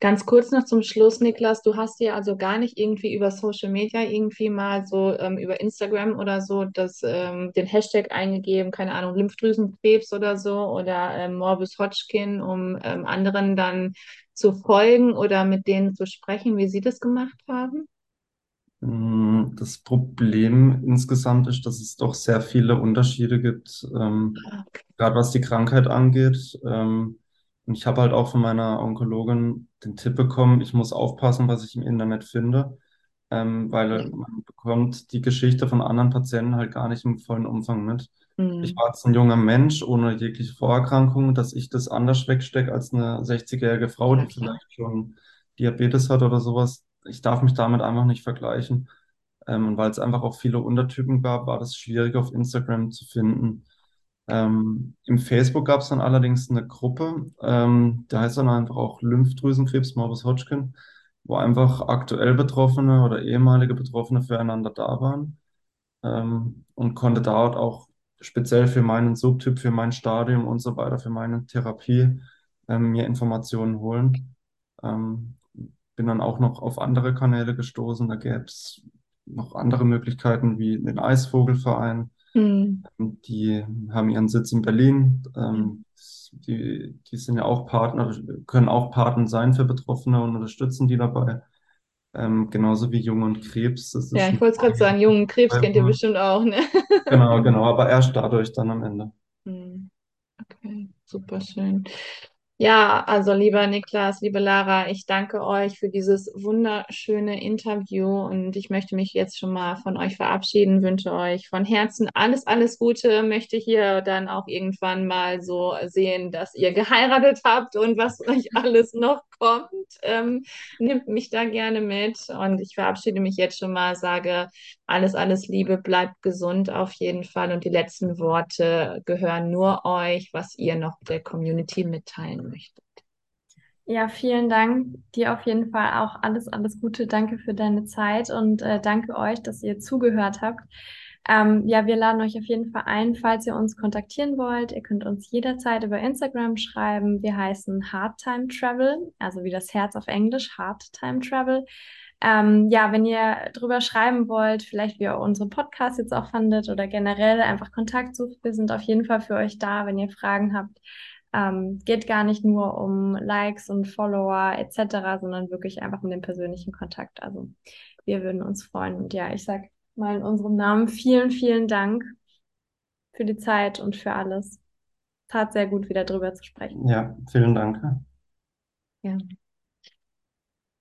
Ganz kurz noch zum Schluss, Niklas, du hast ja also gar nicht irgendwie über Social Media irgendwie mal so ähm, über Instagram oder so das, ähm, den Hashtag eingegeben, keine Ahnung, Lymphdrüsenkrebs oder so oder ähm, Morbus Hodgkin, um ähm, anderen dann zu folgen oder mit denen zu sprechen, wie sie das gemacht haben? Mm, Das Problem insgesamt ist, dass es doch sehr viele Unterschiede gibt, ähm, gerade was die Krankheit angeht. Ähm, und ich habe halt auch von meiner Onkologin den Tipp bekommen, ich muss aufpassen, was ich im Internet finde, ähm, weil man bekommt die Geschichte von anderen Patienten halt gar nicht im vollen Umfang mit. Ich Mhm. war jetzt ein junger Mensch ohne jegliche Vorerkrankung, dass ich das anders wegstecke als eine 60-jährige Frau, die klar. vielleicht schon Diabetes hat oder sowas. Ich darf mich damit einfach nicht vergleichen. Ähm, und weil es einfach auch viele Untertypen gab, war das schwierig auf Instagram zu finden. Ähm, im Facebook gab es dann allerdings eine Gruppe, ähm, die heißt dann einfach auch Lymphdrüsenkrebs, Morbus Hodgkin, wo einfach aktuell Betroffene oder ehemalige Betroffene füreinander da waren ähm, und konnte dort auch speziell für meinen Subtyp, für mein Stadium und so weiter, für meine Therapie ähm, mir Informationen holen. Ähm, bin dann auch noch auf andere Kanäle gestoßen. Da gäbe es noch andere Möglichkeiten wie den Eisvogelverein. Mhm. Die haben ihren Sitz in Berlin. Ähm, die, die sind ja auch Partner, können auch Paten sein für Betroffene und unterstützen die dabei. Ähm, genauso wie Jung und Krebs. Ja, ich wollte es gerade sagen, jungen Krebs kennt ihr bestimmt auch, ne? Genau, genau, aber erst dadurch dann am Ende. Mhm. Okay, super schön. Ja, also lieber Niklas, liebe Lara, ich danke euch für dieses wunderschöne Interview und ich möchte mich jetzt schon mal von euch verabschieden, wünsche euch von Herzen alles, alles Gute, möchte hier dann auch irgendwann mal so sehen, dass ihr geheiratet habt und was euch alles noch kommt. Ähm, nimmt mich da gerne mit und ich verabschiede mich jetzt schon mal, sage alles, alles Liebe, bleibt gesund auf jeden Fall und die letzten Worte gehören nur euch, was ihr noch der Community mitteilen möchtet. Ja, vielen Dank. Dir auf jeden Fall auch alles, alles Gute. Danke für deine Zeit und äh, danke euch, dass ihr zugehört habt. Ähm, ja, wir laden euch auf jeden Fall ein, falls ihr uns kontaktieren wollt. Ihr könnt uns jederzeit über Instagram schreiben. Wir heißen Hard Time Travel, also wie das Herz auf Englisch, Hard Time Travel. Ähm, ja, wenn ihr drüber schreiben wollt, vielleicht wie ihr unsere Podcasts jetzt auch fandet oder generell einfach Kontakt sucht, wir sind auf jeden Fall für euch da, wenn ihr Fragen habt. Ähm, geht gar nicht nur um Likes und Follower etc., sondern wirklich einfach um den persönlichen Kontakt. Also wir würden uns freuen. Und ja, ich sag mal in unserem Namen vielen, vielen Dank für die Zeit und für alles. Tat sehr gut, wieder drüber zu sprechen. Ja, vielen Dank. Ja.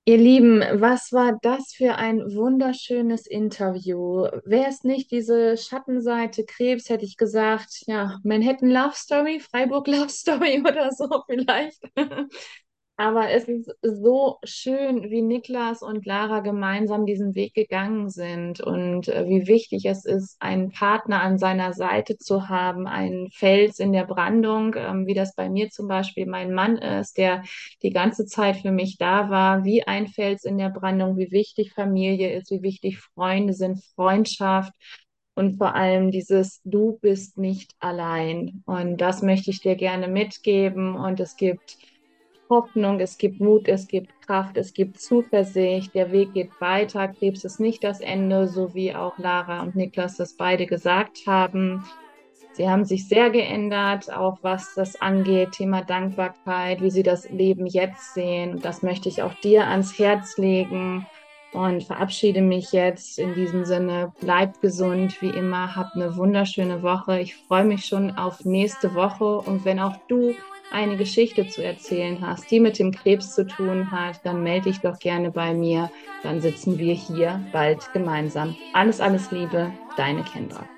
Ihr Lieben, was war das für ein wunderschönes Interview? Wäre es nicht diese Schattenseite Krebs, hätte ich gesagt, ja, Manhattan Love Story, Freiburg Love Story oder so vielleicht. Aber es ist so schön, wie Niklas und Lara gemeinsam diesen Weg gegangen sind und äh, wie wichtig es ist, einen Partner an seiner Seite zu haben, einen Fels in der Brandung, ähm, wie das bei mir zum Beispiel mein Mann ist, der die ganze Zeit für mich da war, wie ein Fels in der Brandung, wie wichtig Familie ist, wie wichtig Freunde sind, Freundschaft. Und vor allem dieses Du bist nicht allein. Und das möchte ich dir gerne mitgeben. Und es gibt Hoffnung, es gibt Mut, es gibt Kraft, es gibt Zuversicht, der Weg geht weiter, Krebs ist nicht das Ende, so wie auch Lara und Niklas das beide gesagt haben. Sie haben sich sehr geändert, auch was das angeht, Thema Dankbarkeit, wie sie das Leben jetzt sehen. Das möchte ich auch dir ans Herz legen und verabschiede mich jetzt in diesem Sinne. Bleibt gesund, wie immer, habt eine wunderschöne Woche. Ich freue mich schon auf nächste Woche und wenn auch du eine Geschichte zu erzählen hast, die mit dem Krebs zu tun hat, dann melde dich doch gerne bei mir. Dann sitzen wir hier bald gemeinsam. Alles, alles Liebe, deine Kendra.